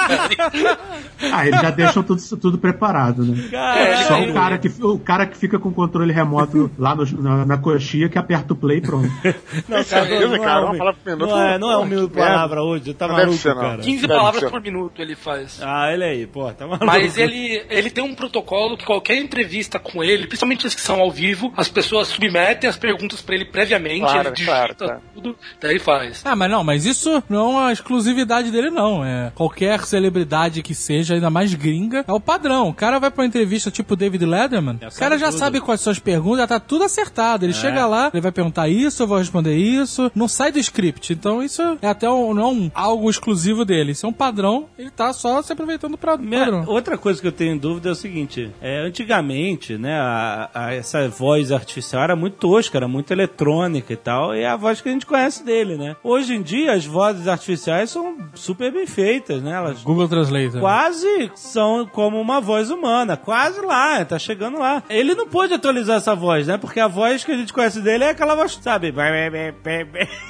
Ah, eles já deixam tudo, tudo preparado, né? Caralho. Só o cara, que, o cara que fica com o controle remoto lá no- na, na coxinha que aperta o play e pronto. <laughs> Não, certeza, não cara, é uma um- palavra por minuto, Não é, não é um merda. palavra hoje, tá maluco, cara. 15 Deve palavras por minuto ele faz. Ah, ele aí, pô, tá maluco. Mas ele, ele tem um protocolo que qualquer entrevista com ele, principalmente as que são ao vivo, as pessoas submetem as perguntas pra ele previamente, Claro, ele digita claro, claro. tudo, daí faz. Ah, mas não, mas isso não é uma exclusividade dele, não. É qualquer celebridade que seja, ainda mais gringa, é o padrão. O cara vai pra uma entrevista tipo David Letterman, o cara já tudo. sabe quais são as perguntas, já tá tudo acertado. Ele chega lá, ele vai perguntar isso, eu vou responder isso, não sai do script. Então isso é até um, não um- algo exclusivo dele. Isso é um padrão, ele tá só se aproveitando pra Minha- padrão. outra coisa que eu tenho dúvida é o seguinte: é, antigamente, né, a- a- essa voz artificial era muito tosca, era muito eletrônica e tal, e é a voz que a gente conhece dele, né? Hoje em dia, as vozes artificiais são super bem feitas, né? Elas Google Translator. quase são como uma voz humana, quase lá, tá chegando lá. Ele não pôde atualizar essa voz, né? Porque a voz que a gente conhece dele é aquela voz, sabe?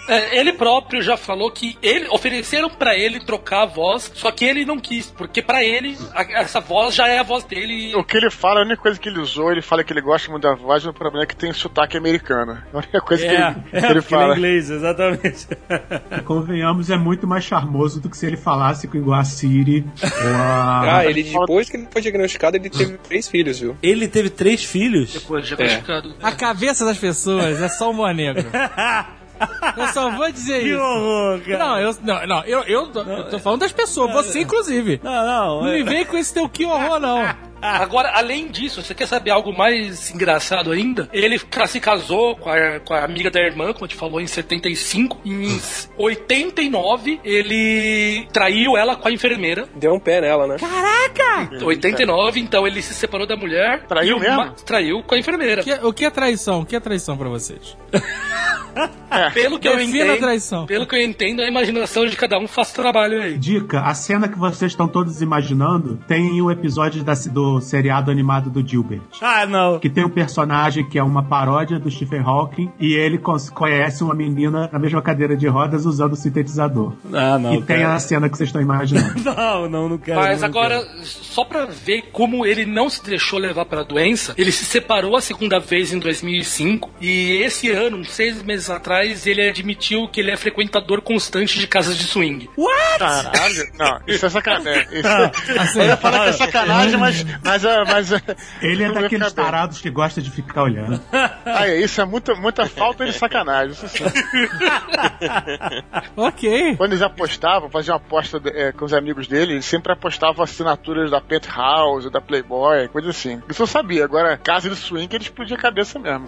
É, ele próprio já falou que ele ofereceram pra ele trocar a voz, só que ele não quis, porque pra ele a- essa voz já é a voz dele. e- O que ele fala, a única coisa que ele usou, ele fala que ele gosta muito da voz, mas o problema é que tem sotaque americano. A única coisa que É, ele, é, que ele ele é fala. inglês, exatamente. E convenhamos, é muito mais charmoso do que se ele falasse com igual a. <laughs> Ah, ele depois que ele foi diagnosticado, ele teve três filhos, viu? Ele teve três filhos. Depois de diagnosticado. A cabeça das pessoas é só humor negro. <laughs> Eu só vou dizer Que isso. horror, cara. Não, eu, não, não, eu, eu, tô, eu tô falando das pessoas, você inclusive. Não, não. Não me é- vem com esse teu que horror, não. <laughs> Agora, além disso, você quer saber algo mais engraçado ainda? Ele se casou com a, com a amiga da irmã, como a gente falou, em 75. Em <laughs> 89, ele traiu ela com a enfermeira. Deu um pé nela, né? 89, então ele se separou da mulher. Traiu mesmo? uma- Traiu com a enfermeira. O que, é- o que é traição? O que é traição pra vocês? <laughs> Pelo que eu Defina a entendo, traição. pelo que eu entendo, a imaginação de cada um faz trabalho aí. Dica, a cena que vocês estão todos imaginando tem o episódio da- do seriado animado do Gilbert. Ah, não. Que tem um personagem que é uma paródia do Stephen Hawking e ele conhece uma menina na mesma cadeira de rodas usando o sintetizador. Ah, não. e tem cara. a cena que vocês estão imaginando. <laughs> Não, não, não quero. Mas não agora, quero. só pra ver como ele não se deixou levar pela doença, ele se separou a segunda vez em 2005 e esse ano, uns seis meses atrás, ele admitiu que ele é frequentador constante de casas de swing. Caralho, não, isso é sacanagem. Isso, <laughs> Assim, eu ia falar que é sacanagem, mas. Mas, é- mas é- Ele é daqueles bem. tarados que gosta de ficar olhando. <laughs> Ah, é, isso é muita, muita falta de sacanagem. Isso sim. <laughs> ok. Quando eles apostavam, faziam aposta é, com os amigos dele, eles sempre apostavam assinaturas da Penthouse, da Playboy, coisa assim. Isso eu sabia. Agora, casa de swing, ele explodia a cabeça mesmo.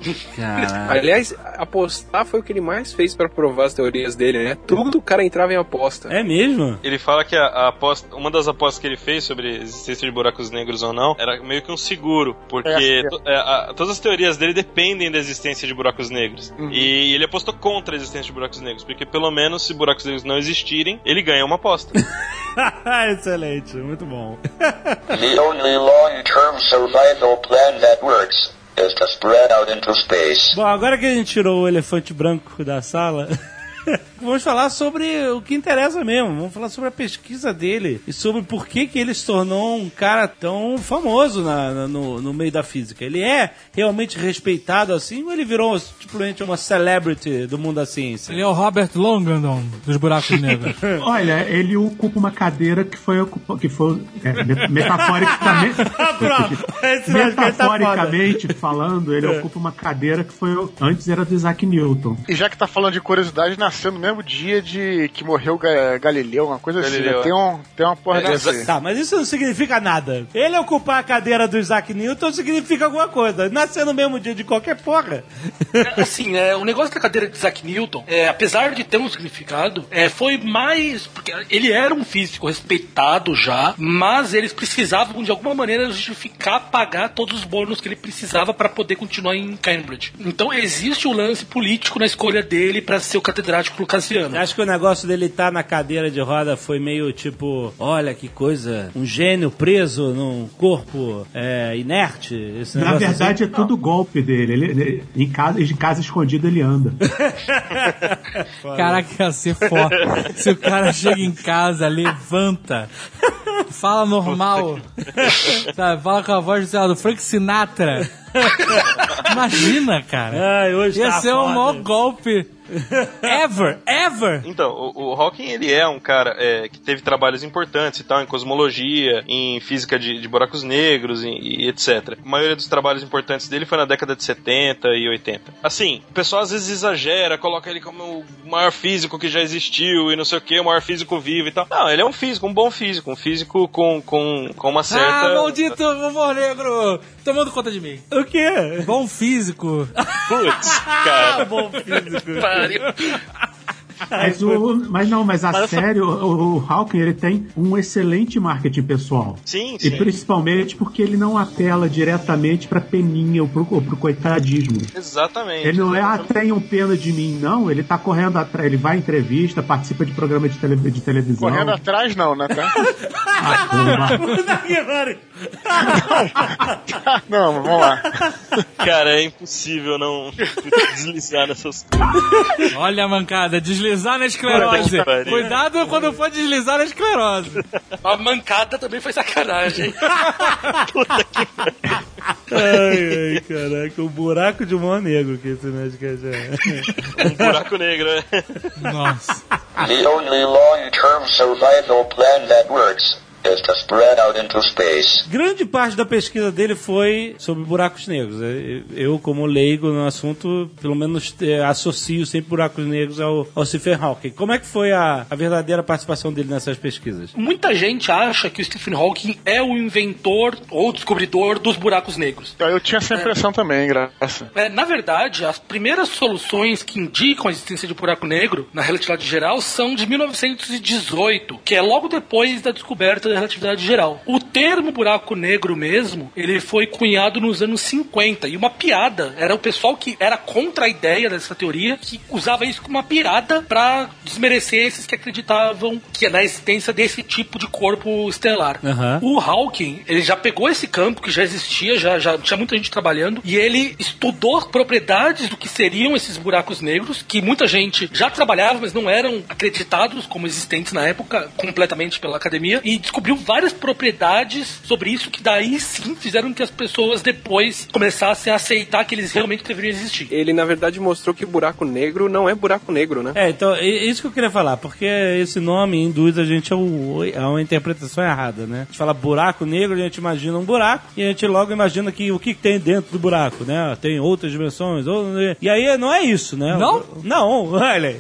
Aliás, apostar foi o que ele mais fez pra provar as teorias dele, né? Tudo o cara entrava em aposta. É mesmo? Ele fala que a, a aposta, uma das apostas que ele fez sobre a existência de buracos negros ou não era meio que um seguro, porque É, é. to- é, a- todas as teorias dele dependem da existência de buracos negros. Uhum. E ele apostou contra a existência de buracos negros, porque pelo menos se buracos negros não existirem, ele ganha uma aposta. <laughs> Excelente, muito bom. The only long-term survival plan that works is to spread out into space. Bom, agora que a gente tirou o elefante branco da sala, <laughs> <laughs> vamos falar sobre o que interessa mesmo. Vamos falar sobre a pesquisa dele e sobre por que, que ele se tornou um cara tão famoso na- na- no, no meio da física. Ele é realmente respeitado assim ou ele virou simplesmente uma celebrity do mundo da ciência? Ele é o Robert Longandon dos buracos <laughs> negros. Olha, ele ocupa uma cadeira que foi ocupa, que foi é, me- metaforicamente, <laughs> tá foda. metaforicamente falando, ele ocupa uma cadeira que foi antes era do Isaac Newton. E já que tá falando de curiosidade, na nasceu no mesmo dia de que morreu Ga- Galileu, uma coisa Galileu, assim. né? Tem, um, tem uma porra É, dessa. Tá, mas isso não significa nada. Ele ocupar a cadeira do Isaac Newton significa alguma coisa. Nascer no mesmo dia de qualquer porra. É, Assim, é, o negócio da cadeira de Isaac Newton, é, apesar de ter um significado, é, foi mais. Porque ele era um físico respeitado já, mas eles precisavam de alguma maneira justificar pagar todos os bônus que ele precisava para poder continuar em Cambridge. Então existe o lance político na escolha dele para ser o catedrático lucasiano. Acho que o negócio dele estar na cadeira de roda foi meio tipo: olha que coisa, um gênio preso num corpo é, inerte. Esse Na verdade, assim. é tudo golpe dele. Ele, ele- em, casa, em casa escondido ele anda. <laughs> Caraca, ia ser foda. Se o cara chega em casa, levanta, fala normal, sabe? Fala com a voz sei lá, do Frank Sinatra. <laughs> Imagina, cara. Ai, hoje Ia tá ser o foda. maior golpe <laughs> ever, ever. Então, o, o Hawking, ele é um cara é, que teve trabalhos importantes e tal, em cosmologia, em física de, de buracos negros e, e etc. A maioria dos trabalhos importantes dele foi na década de 70 e 80. Assim, o pessoal às vezes exagera, coloca ele como o maior físico que já existiu e não sei o que, o maior físico vivo e tal. Não, ele é um físico, um bom físico, um físico com, com, com uma certa... Ah, maldito humor negro! Tomando conta de mim. O quê? Bom físico. Putz, cara. <laughs> bom físico. <laughs> Pariu. Mas, o, mas não, mas a sério, o, o Hawking ele tem um excelente marketing pessoal. Sim, E sim. principalmente porque ele não apela diretamente pra peninha ou pro, ou pro coitadismo. Exatamente. Ele não é, ah, tenham pena de mim, não. Ele tá correndo atrás, ele vai em entrevista, participa de programa de, tele, de televisão. Correndo atrás, não, né? Tá? <laughs> Ah, Puta que pariu. não, vamos lá. Cara, é impossível não deslizar nessas coisas. Olha a mancada, deslizar na esclerose. Puta que pariu. Cuidado quando for deslizar na esclerose. A mancada também foi sacanagem. Ai, ai, caraca, o buraco de humor negro que esse médico é. Um buraco negro, né? Nossa. The only long-term survival plan that works is to spread out into space. Grande parte da pesquisa dele foi sobre buracos negros. É, Eu, como leigo no assunto, pelo menos eh, associo sempre buracos negros ao, ao Stephen Hawking. Como é que foi a, a verdadeira participação dele nessas pesquisas? Muita gente acha que o Stephen Hawking é o inventor ou descobridor dos buracos negros. Eu tinha essa impressão também, graça. É, na verdade, as primeiras soluções que indicam a existência de buraco negro na relatividade geral são de 1918, que é logo depois da descoberta da relatividade geral. O termo buraco negro mesmo, ele foi cunhado nos anos 50 e uma piada. Era o pessoal que era contra a ideia dessa teoria que usava isso como uma piada para desmerecer esses que acreditavam que é na existência desse tipo de corpo estelar. Aham. O Hawking, ele já pegou esse campo que já existia, já, já tinha muita gente trabalhando, e ele estudou propriedades do que seriam esses buracos negros, que muita gente já trabalhava, mas não eram acreditados como existentes na época, completamente pela academia, e descobriu várias propriedades sobre isso que daí sim fizeram que as pessoas depois começassem a aceitar que eles realmente deveriam existir. Ele, na verdade, mostrou que o buraco negro não é buraco negro, né? É, então, é isso que eu queria falar, porque esse nome induz a gente a, um- uma interpretação errada, né? A gente fala buraco negro, a gente imagina um buraco, e a gente logo imagina que o que tem dentro do buraco, né? Tem outras dimensões, ou... e aí não é isso, né? Não? Não, <laughs> olha.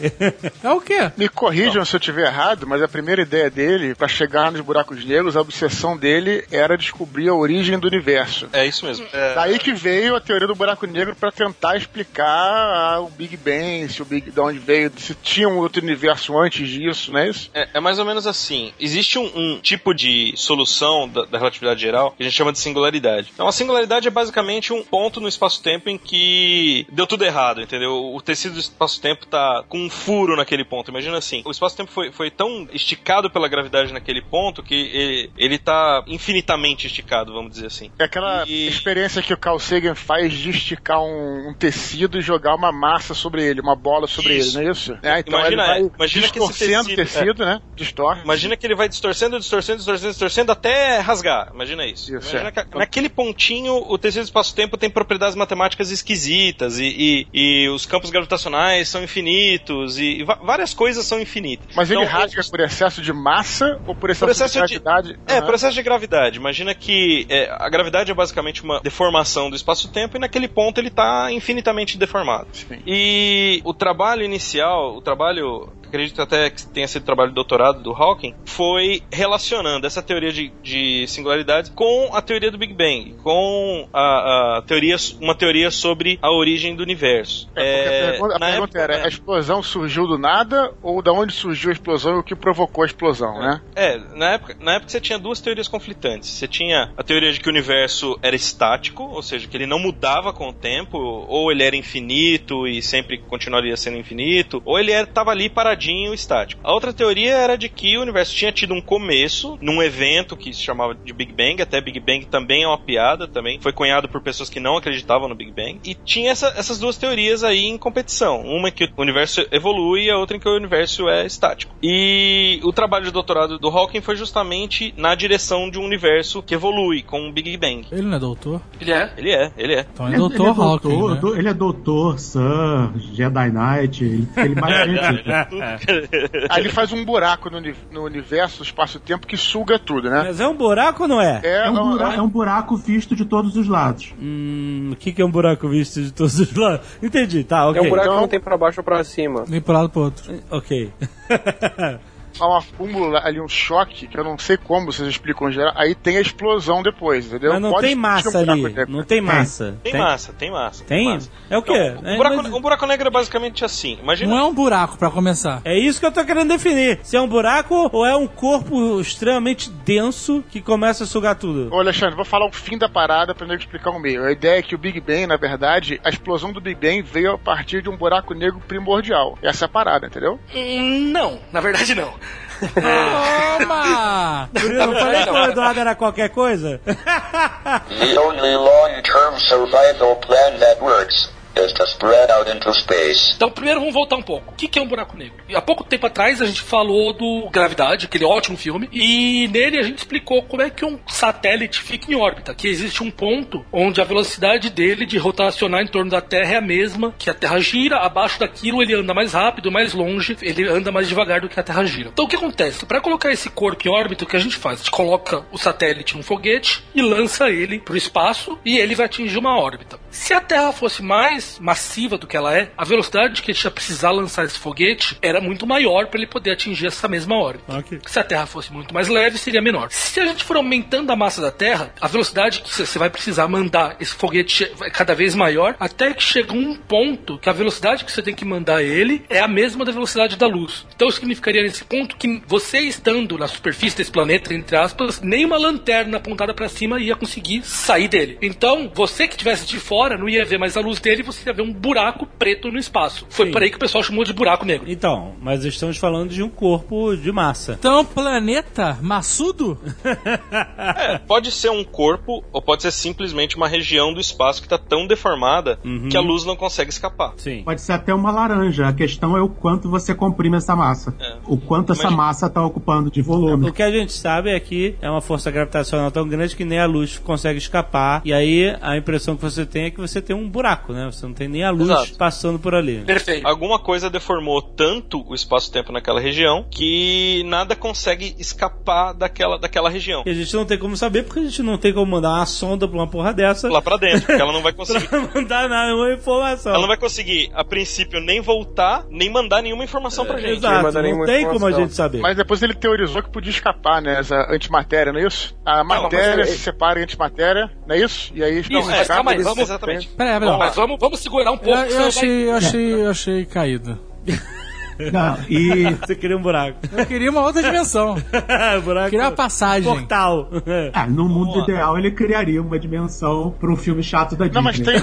É o quê? Me corrijam se eu estiver errado, mas a primeira ideia dele, pra chegar nos buracos negros, a obsessão dele era descobrir a origem do universo. É isso mesmo. É, Daí que veio a teoria do buraco negro pra tentar explicar o Big Bang, se o Big, de onde veio, se tinha um outro universo antes disso, não é isso? É, é mais ou menos assim. Existe um, um tipo de solução da, da relatividade geral que a gente chama de singularidade. Então, a singularidade é basicamente um ponto no espaço-tempo em que deu tudo errado, entendeu? O tecido do espaço-tempo tá com um furo naquele ponto. Imagina assim: o espaço-tempo foi, foi tão esticado pela gravidade naquele ponto que ele, ele tá infinitamente esticado, vamos dizer assim. É aquela E- experiência que o Carl Sagan faz de esticar um, um tecido e jogar uma massa sobre ele, uma bola sobre Isso. ele, não é isso? É, então Imagina- ele vai imagina que esse distorcendo o tecido- tecido, né? Distorce. Imagina que ele vai distorcendo, distorcendo, distorcendo, distorcendo até rasgar. Imagina isso. Isso, Imagina é. que naquele pontinho o tecido do espaço-tempo tem propriedades matemáticas esquisitas e, e- e os campos gravitacionais são infinitos e, e várias coisas são infinitas. Mas ele Então, rasga por excesso de massa ou por excesso, por excesso de de- gravidade. É, Aham. processo de gravidade. Imagina que é, a gravidade é basicamente uma deformação do espaço-tempo e naquele ponto ele está infinitamente deformado. Sim. E o trabalho inicial, o trabalho, acredito até que tenha sido trabalho de doutorado do Hawking, foi relacionando essa teoria de, de singularidades com a teoria do Big Bang, com a, a teoria, uma teoria sobre a origem do universo. É, porque a pergunta, a pergunta época- era: a explosão surgiu do nada ou da onde surgiu a explosão e o que provocou a explosão, né? É, na época, na época você tinha duas teorias conflitantes. Você tinha a teoria de que o universo era estático, ou seja, que ele não mudava com o tempo, ou ele era infinito e sempre continuaria sendo infinito, ou ele estava ali paradinho, estático. A outra teoria era de que o universo tinha tido um começo num evento que se chamava de Big Bang, até Big Bang também é uma piada, também foi cunhado por pessoas que não acreditavam no Big Bang, e tinha essa- essas duas teorias aí em competição. Uma em que o universo evolui e a outra em que o universo é estático. E o trabalho de doutorado do Hawking foi justamente na direção de um universo que evolui com o Big Bang. Ele não é doutor? Ele é? Ele é, ele é. Então é Ele, doutor ele é Hawking, doutor, né? do- ele é doutor, Sir, Jedi Knight, ele, ele <laughs> bastante. <laughs> Aí ele faz um buraco no, no universo, no espaço-tempo, que suga tudo, né? Mas é um buraco ou não é? É um, buraco, é um buraco visto de todos os lados. Hum, o que, que é um buraco visto de todos os lados? Entendi, tá, ok. É um buraco Então- que não tem pra baixo ou pra cima. Nem pro lado pro outro. Ok. <laughs> há um acúmulo ali, um choque, que eu não sei como vocês explicam em geral, aí tem a explosão depois, entendeu? Mas não Pode tem um massa ali. negro. Não tem massa. Tem, massa, tem massa. Tem? massa. É o quê? Não, É, um, buraco, mas- um buraco negro é basicamente assim. Imagina. Não é um buraco, pra começar. É isso que eu tô querendo definir. Se é um buraco ou é um corpo extremamente denso que começa a sugar tudo. Ô Alexandre, vou falar o fim da parada pra eu explicar o meio. A ideia é que o Big Bang, na verdade, a explosão do Big Bang veio a partir de um buraco negro primordial. Essa é a parada, entendeu? Hum, Não, na verdade não. Toma! Por isso eu falei que o Eduardo era qualquer coisa? The only long-term survival plan that works Então, primeiro vamos voltar um pouco. O que é um buraco negro? Há pouco tempo atrás a gente falou do Gravidade, aquele ótimo filme, e nele a gente explicou como é que um satélite fica em órbita. Que existe um ponto onde a velocidade dele de rotacionar em torno da Terra é a mesma, que a Terra gira, abaixo daquilo ele anda mais rápido, mais longe, ele anda mais devagar do que a Terra gira. Então o que acontece? Para colocar esse corpo em órbita, o que a gente faz? A gente coloca o satélite num foguete e lança ele para o espaço e ele vai atingir uma órbita. Se a Terra fosse mais massiva do que ela é, a velocidade que a gente ia precisar lançar esse foguete era muito maior para ele poder atingir essa mesma órbita. Ok. Se a Terra fosse muito mais leve, seria menor. Se a gente for aumentando a massa da Terra, a velocidade que você vai precisar mandar esse foguete vai cada vez maior, até que chega um ponto que a velocidade que você tem que mandar ele é a mesma da velocidade da luz. Então significaria nesse ponto que você estando na superfície desse planeta, entre aspas, nenhuma lanterna apontada para cima ia conseguir sair dele. Então, você que estivesse de fora não ia ver mais a luz dele, você ia ver um buraco preto no espaço. Foi Sim. por aí que o pessoal chamou de buraco negro. Então, mas estamos falando de um corpo de massa. Então, planeta maçudo? <laughs> É, pode ser um corpo ou pode ser simplesmente uma região do espaço que está tão deformada Uhum. que a luz não consegue escapar. Sim. Pode ser até uma laranja. A questão é o quanto você comprime essa massa. É. O quanto essa massa está ocupando de volume. O que a gente sabe é que é uma força gravitacional tão grande que nem a luz consegue escapar. E aí a impressão que você tem é que você tem um buraco, né? Você não tem nem a luz Exato. passando por ali. Perfeito. Alguma coisa deformou tanto o espaço-tempo naquela região que nada consegue escapar daquela, daquela região. E a gente não tem como saber porque a gente não tem como mandar uma sonda pra uma porra dessa Lá pra dentro, porque ela não vai <laughs> conseguir. pra mandar nenhuma informação. Ela não vai conseguir, a princípio, nem voltar, nem mandar nenhuma informação pra gente. Exato, mandar não nenhuma tem como a gente saber. Mas depois ele teorizou que podia escapar, né? Essa antimatéria, não é isso? A matéria mas- se separa em antimatéria, não é isso? E aí Isso, não, mas calma aí, vamos- Exatamente. Peraí, peraí. Mas vamos, vamos segurar um Eu, pouco. eu vai- achei, eu achei, eu achei caído. Não, e <laughs> Você queria um buraco. Eu queria uma outra dimensão. <laughs> buraco. Eu queria uma passagem. Portal. <laughs> ah, no mundo ideal ele criaria uma dimensão para um filme chato da Disney. Não, mas tem-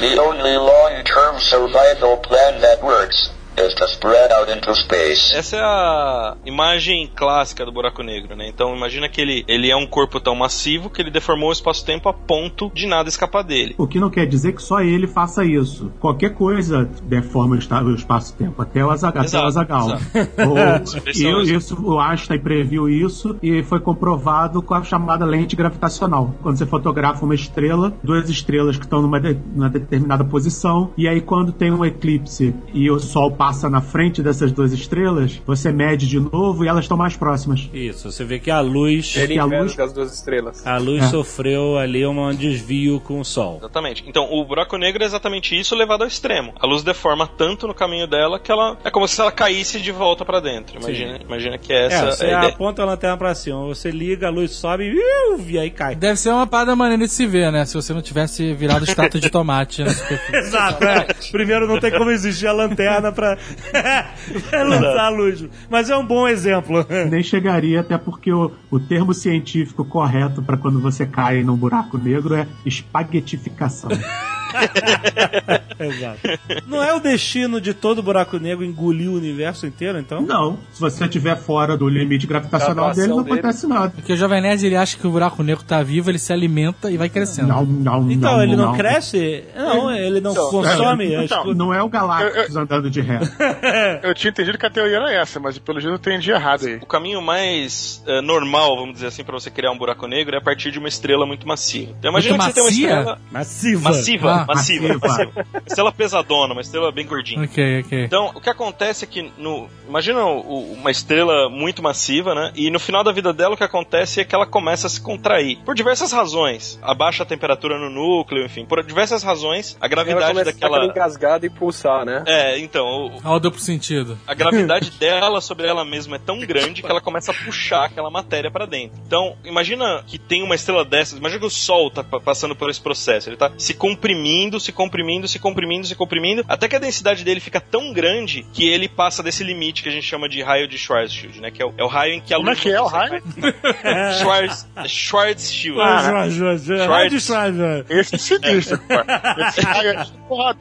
The only long-term survival plan that works is to spread out into space. Essa é a imagem clássica do buraco negro, né? Então imagina que ele, ele é um corpo tão massivo que ele deformou o espaço-tempo a ponto de nada escapar dele. O que não quer dizer que só ele faça isso. Qualquer coisa deforma o o espaço-tempo, até o Azaghal. Até Exato, o Azaghal. exato. <laughs> O- e eu- isso, o Einstein previu isso e foi comprovado com a chamada lente gravitacional. Quando você fotografa uma estrela, duas estrelas que estão numa, de- numa determinada posição, e aí quando tem um eclipse e o Sol passa na frente dessas duas estrelas, você mede de novo e elas estão mais próximas. Isso, você vê que a luz. Ele que a luz- das duas estrelas. A luz É. sofreu ali um desvio com o Sol. Exatamente. Então, o buraco negro é exatamente isso levado ao extremo. A luz deforma tanto no caminho dela que ela é como se ela caísse de volta pra dentro. Imagina, imagina que É, essa você é a ideia. aponta a lanterna pra cima, você liga, a luz sobe e aí cai. Deve ser uma parada maneira de se ver, né? Se você não tivesse virado estátua de tomate na <laughs> superfície. Exato, é. Primeiro não tem como existir a lanterna pra, pra <laughs> lançar a luz. Mas é um bom exemplo. <laughs> Nem chegaria, até porque o, o termo científico correto para quando você cai num buraco negro é espaguetificação. <laughs> <laughs> Exato. Não é o destino de todo buraco negro engolir o universo inteiro, então? Não, se você estiver fora do limite gravitacional dele, não dele. acontece nada. Porque o Jovem Nerd ele acha que o buraco negro tá vivo, ele se alimenta e vai crescendo. Não, não, Então, não. ele não, cresce? Não, ele não Então, consome. as então. Não é o Galactus andando de ré. <laughs> Eu tinha entendido que a teoria era essa, mas pelo jeito eu entendi errado aí. O caminho mais eh, normal, vamos dizer assim, pra você criar um buraco negro é a partir de uma estrela muito massiva. Então imagina Muito que você tem uma macia? estrela Massiva. massiva, Ah, massiva, massiva. massiva. Estrela pesadona, uma estrela bem gordinha. Ok, ok. Então, o que acontece é que, no, imagina uma estrela muito massiva, né? E no final da vida dela, o que acontece é que ela começa a se contrair. Por diversas razões. Abaixa a temperatura no núcleo, enfim. Por diversas razões, a Ela gravidade começa a ficar daquela. engasgada e pulsar, né? É, então, o- Olha o duplo sentido. a gravidade <laughs> dela sobre ela mesma é tão grande que ela começa a puxar aquela matéria pra dentro. Então, imagina que tem uma estrela dessas, imagina que o Sol tá pa- passando por esse processo. Ele tá se comprimindo, se comprimindo, se comprimindo, se comprimindo, até que a densidade dele fica tão grande que ele passa desse limite que a gente chama de raio de Schwarzschild, né? Que é o, é o raio em que a Como é luz que é não o consegue raio? <laughs> Schwarz, Schwarzschild. Ah, Rádio Schwarzer. Esse é sinistro. Esse raio é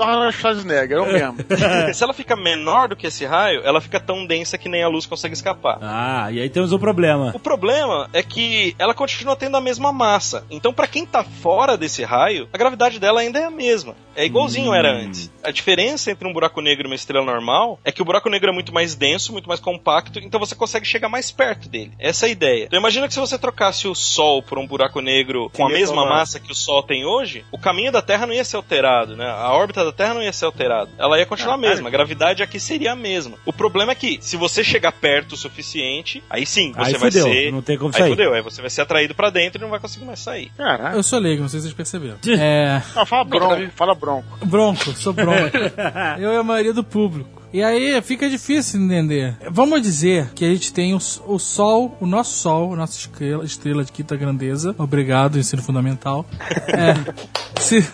Arnold Schwarzenegger, eu mesmo. <laughs> Se ela fica menor do que esse raio, ela fica tão densa que nem a luz consegue escapar. Ah, e aí temos um problema. O problema é que ela continua tendo a mesma massa. Então, pra quem tá fora desse raio, a gravidade dela ainda é mesma. É igualzinho era antes. A diferença entre um buraco negro e uma estrela normal é que o buraco negro é muito mais denso, muito mais compacto, então você consegue chegar mais perto dele. Essa é a ideia. Então, imagina que se você trocasse o Sol por um buraco negro com a mesma tomar. massa que o Sol tem hoje, o caminho da Terra não ia ser alterado, né? A órbita da Terra não ia ser alterada. Ela ia continuar a mesma. A gravidade aqui seria a mesma. O problema é que, se você chegar perto o suficiente, aí sim, você Aí vai fudeu, ser. não tem como aí sair. fudeu, aí você vai ser atraído pra dentro e não vai conseguir mais sair. Caralho. Eu sou leigo, não sei se vocês perceberam. É. Não, fala bronco, fala bronco. Bronco, sou bronco. <laughs> Eu e a maioria do público. E aí fica difícil entender. Vamos dizer que a gente tem o, o Sol, o nosso Sol, a nossa estrela, estrela de quinta grandeza, obrigado, ensino fundamental, <laughs> é, se,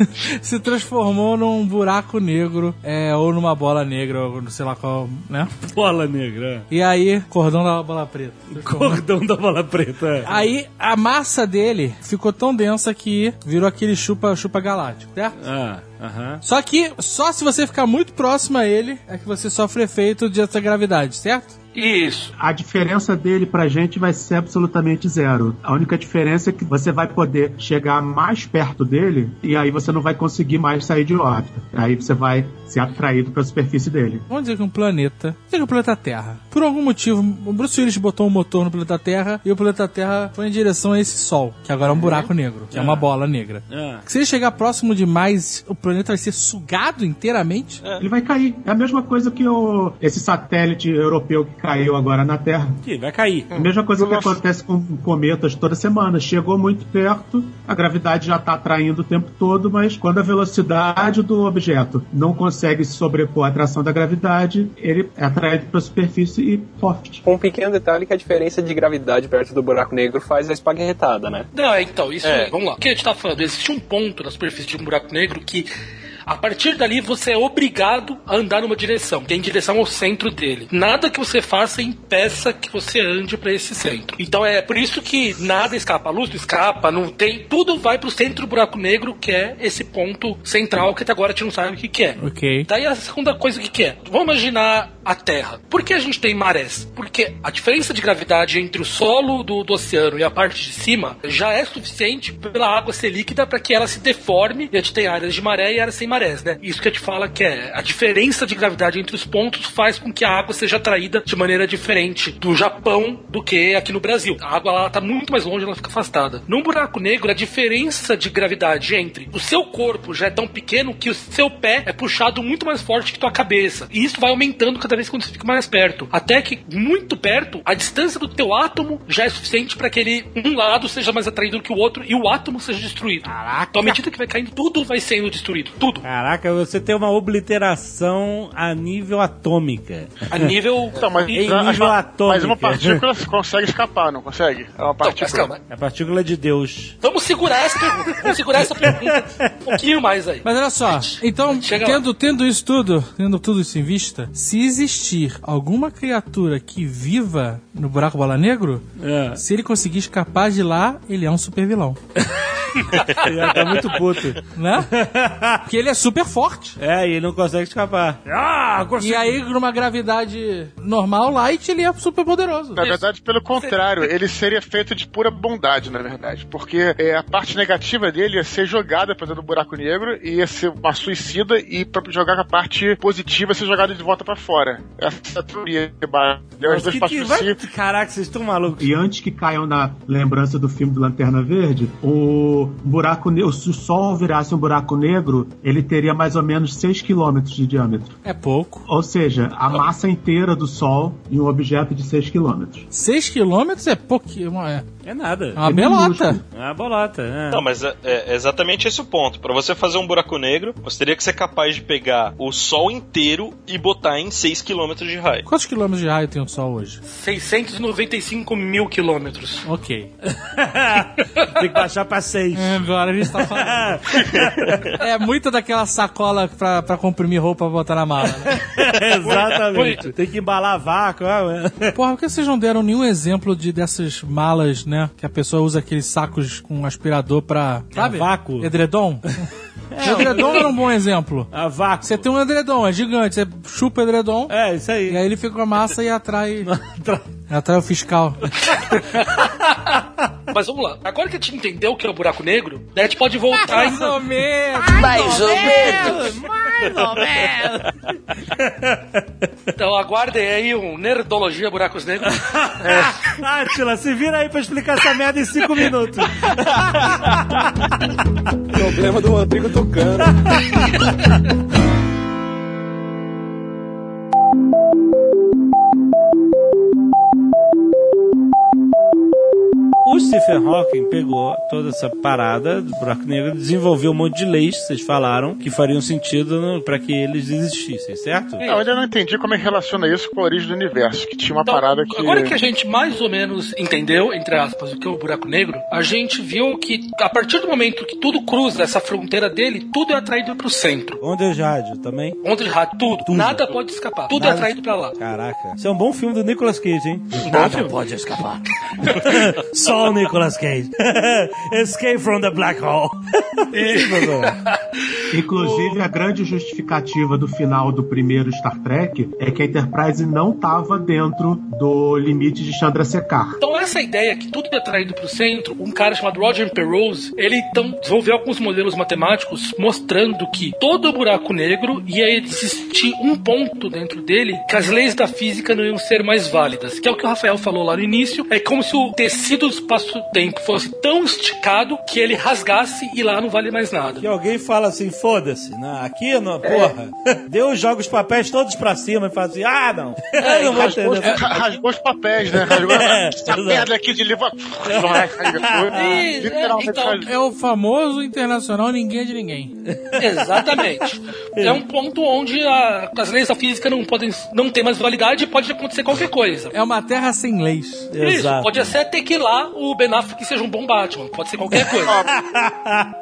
se transformou num buraco negro, é, ou numa bola negra, ou não sei lá qual, né? Bola negra. E aí, cordão da bola preta. Cordão da bola preta. Aí a massa dele ficou tão densa que virou aquele chupa, chupa galáctico, certo? Ah, aham. Só que só se você ficar muito próximo a ele é que você sofre efeito dessa gravidade, certo? Isso. A diferença dele pra gente vai ser absolutamente zero. A única diferença é que você vai poder chegar mais perto dele e aí você não vai conseguir mais sair de órbita. Aí você vai ser atraído pra superfície dele. Vamos dizer que um planeta, vamos dizer que o planeta Terra, por algum motivo, o Bruce Willis botou um motor no planeta Terra e o planeta Terra foi em direção a esse Sol, que agora é um buraco negro, que é uma bola negra. Ah. Se ele chegar próximo demais, o planeta vai ser sugado inteiramente? Ele vai cair. É a mesma coisa que o, esse satélite europeu que caiu agora na Terra. Ih, vai cair. A mesma coisa que acontece com cometas toda semana. Chegou muito perto, a gravidade já está atraindo o tempo todo, mas quando a velocidade do objeto não consegue se sobrepor à atração da gravidade, ele é atraído para a superfície e. Com um pequeno detalhe que a diferença de gravidade perto do buraco negro faz a espaguetada, né? Não, é, então, isso É. aí. Vamos lá. O que a gente tá falando? Existe um ponto na superfície de um buraco negro que. A partir dali você é obrigado a andar numa direção, que é em direção ao centro dele. Nada que você faça impeça que você ande para esse centro. Então é por isso que nada escapa. A luz não escapa, não tem. Tudo vai pro centro do buraco negro, que é esse ponto central que até agora a gente não sabe o que, que é. Ok. Daí a segunda coisa o que, que é? Vamos imaginar a Terra. Por que a gente tem marés? Porque a diferença de gravidade entre o solo do, do oceano e a parte de cima já é suficiente pela água ser líquida para que ela se deforme e a gente tem áreas de maré e áreas sem maré. Marés, né? Isso que a gente fala que é a diferença de gravidade entre os pontos faz com que a água seja atraída de maneira diferente do Japão do que aqui no Brasil. A água lá tá muito mais longe, ela fica afastada. Num buraco negro, a diferença de gravidade entre o seu corpo já é tão pequeno que o seu pé é puxado muito mais forte que tua cabeça. E isso vai aumentando cada vez quando você fica mais perto. Até que muito perto, a distância do teu átomo já é suficiente para que ele um lado seja mais atraído do que o outro e o átomo seja destruído. Caraca. Então, à medida que vai caindo, tudo vai sendo destruído. Tudo. Caraca, você tem uma obliteração a nível atômica. A nível. Então, mas, Em mas nível uma, atômico. mas uma partícula consegue escapar, não consegue? É uma Não, mas partícula. calma. É a partícula de Deus. Vamos segurar essa pergunta. Vamos segurar essa pergunta um pouquinho mais aí. Mas olha só, então, Chega tendo, tendo isso tudo, tendo tudo isso em vista, se existir alguma criatura que viva no buraco bola negro, É. se ele conseguir escapar de lá, ele é um super vilão, <laughs> <laughs> Já tá muito puto. né? Porque ele é super forte. É, e ele não consegue escapar. Ah, E aí, numa gravidade normal, light, ele é super poderoso. Na verdade, pelo contrário, ele seria feito de pura bondade, na verdade. Porque é, a parte negativa dele ia ser jogada pra dentro do buraco negro e ia ser uma suicida e pra jogar a parte positiva ia ser jogada de volta pra fora. Essa é a teoria. Deu as duas partes vai, caraca, vocês estão malucos. E antes que caiam na lembrança do filme do Lanterna Verde, o buraco negro, se o Sol virasse um buraco negro, ele teria mais ou menos 6 km de diâmetro. É pouco. Ou seja, a massa inteira do Sol em um objeto de 6 km. 6 quilômetros é pouquinho. É É nada. uma É belota. É uma bolota. É. Não, mas é, é exatamente esse o ponto. Pra você fazer um buraco negro, você teria que ser capaz de pegar o Sol inteiro e botar em 6 km de raio. Quantos quilômetros de raio tem o Sol hoje? 695 mil quilômetros. Ok. <laughs> Tem que baixar pra É, Agora a gente tá falando. <laughs> é muito daquela sacola pra, pra comprimir roupa pra botar na mala, né? <laughs> Exatamente. Tem que embalar vácuo. ah, é. Porra, por que vocês não deram nenhum exemplo de dessas malas, né? Que a pessoa usa aqueles sacos com aspirador pra. Sabe? vácuo. Edredom? <laughs> É, edredom era um bom exemplo. A vácuo. Você tem um edredom, é gigante, você chupa o edredom. É, isso aí. E aí ele fica com a massa e atrai. atrai o fiscal. <laughs> Mas vamos lá. Agora que a gente entendeu o que é o buraco negro, daí a gente pode voltar Mais ou menos. Mais ou menos. Mais ou menos. Então aguardem aí um Nerdologia Buracos Negros. <laughs> Átila, se vira aí pra explicar essa merda em cinco minutos. Problema do Rodrigo tocando. <laughs> Stephen Hawking pegou toda essa parada do buraco negro, desenvolveu um monte de leis, vocês falaram, que fariam sentido pra que eles existissem, certo? Não, eu ainda não entendi como é que relaciona isso com a origem do universo, que tinha uma Então, parada que. Agora que a gente mais ou menos entendeu, entre aspas, o que é o buraco negro, a gente viu que a partir do momento que tudo cruza essa fronteira dele, tudo é atraído pro centro. Onde de rádio também? Onde de rádio, tudo. Nada pode escapar. Tudo é Nada- atraído pra lá. Caraca. Isso é um bom filme do Nicolas Cage, hein? Nada pode escapar. <laughs> <laughs> Só o Nicolas Cage. <laughs> Escape from the Black Hole. <laughs> Inclusive, a grande justificativa do final do primeiro Star Trek é que a Enterprise não estava dentro do limite de Chandrasekhar. Então essa ideia que tudo é atraído para o centro, um cara chamado Roger Penrose, ele então desenvolveu alguns modelos matemáticos mostrando que todo buraco negro ia existir um ponto dentro dele que as leis da física não iam ser mais válidas, que é o que o Rafael falou lá no início, é como se o tecido do espaço-tempo fosse tão esticado que ele rasgasse e lá não vale mais nada. Que alguém fala assim, foda-se, né? aqui, não, porra, <laughs> Deus joga os papéis todos pra cima e fala assim, ah, não, <laughs> eu não vou Rasgou, entender. os- rasgou os papéis, né? <laughs> Rasgou É, essa exato. merda aqui de livro. E, Literalmente então, rasgou. É o famoso internacional ninguém é de ninguém. Exatamente. É um ponto onde a- as leis da física não podem não ter mais validade e pode acontecer qualquer coisa. É uma terra sem leis. Isso, Exato. pode até ter que lá o Ben Affleck seja um bom Batman, pode ser qualquer coisa.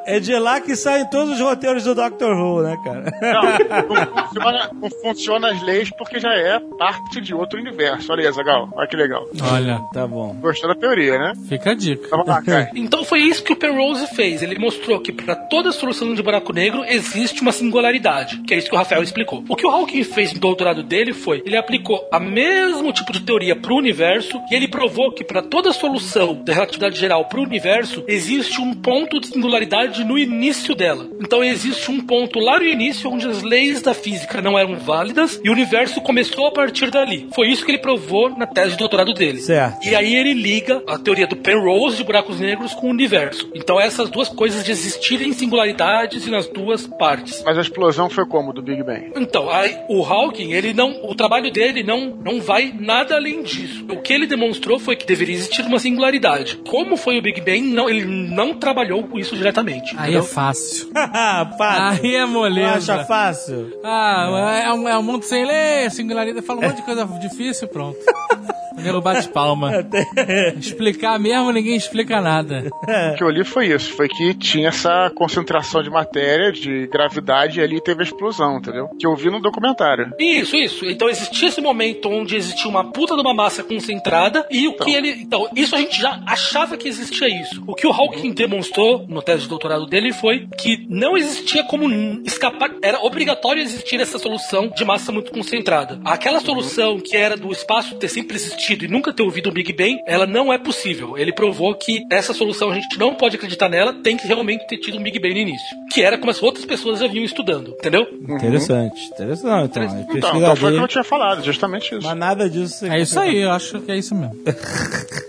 é de lá que saem todos os roteiros do Doctor Who, né, cara? Não, não funciona, não funciona as leis porque já é parte de outro universo. Olha aí, Zagal. Olha que legal. Olha, Tá bom. Gostou da teoria, né? fica a dica. Então, vamos lá. <laughs> Então foi isso que o Penrose fez. Ele mostrou que para toda solução de buraco negro existe uma singularidade, que é isso que o Rafael explicou. O que o Hawking fez no doutorado dele foi, ele aplicou a mesmo tipo de teoria para o universo e ele provou que para toda solução da relatividade geral para o universo existe um ponto de singularidade no início dela. Então existe existe um ponto lá no início onde as leis da física não eram válidas e o universo começou a partir dali. Foi isso que ele provou na tese de doutorado dele. Certo. E aí ele liga a teoria do Penrose de buracos negros com o universo. Então essas duas coisas de existirem em singularidades e nas duas partes. Mas a explosão foi como do Big Bang? Então, aí, o Hawking, ele não, o trabalho dele não, não vai nada além disso. O que ele demonstrou foi que deveria existir uma singularidade. Como foi o Big Bang, não, ele não trabalhou com isso diretamente. Aí entendeu? é fácil. <laughs> Aí é moleza. Acha fácil? Ah, é um, é um mundo sem lei, singularidade. Fala um monte de coisa difícil, pronto. <laughs> Primeiro bate palma. <laughs> Explicar mesmo, ninguém explica nada. O que eu li foi isso, foi que tinha essa concentração de matéria, de gravidade, e ali teve a explosão, entendeu? Que eu vi no documentário. Isso, isso. Então existia esse momento onde existia uma puta de uma massa concentrada e o que ele. Então, isso a gente já achava que existia isso. O que o Hawking demonstrou no tese de doutorado dele foi que não existia como escapar. Era obrigatório existir essa solução de massa muito concentrada. Aquela solução que era do espaço ter sempre existido e nunca ter ouvido o Big Bang, ela não é possível. Ele provou que essa solução a gente não pode acreditar nela, tem que realmente ter tido um Big Bang no início. Que era como as outras pessoas já vinham estudando, entendeu? Interessante. Interessante. Então, é Então, então foi o que eu tinha falado, justamente isso. Mas nada disso. É isso aí, eu acho que é isso mesmo. <laughs>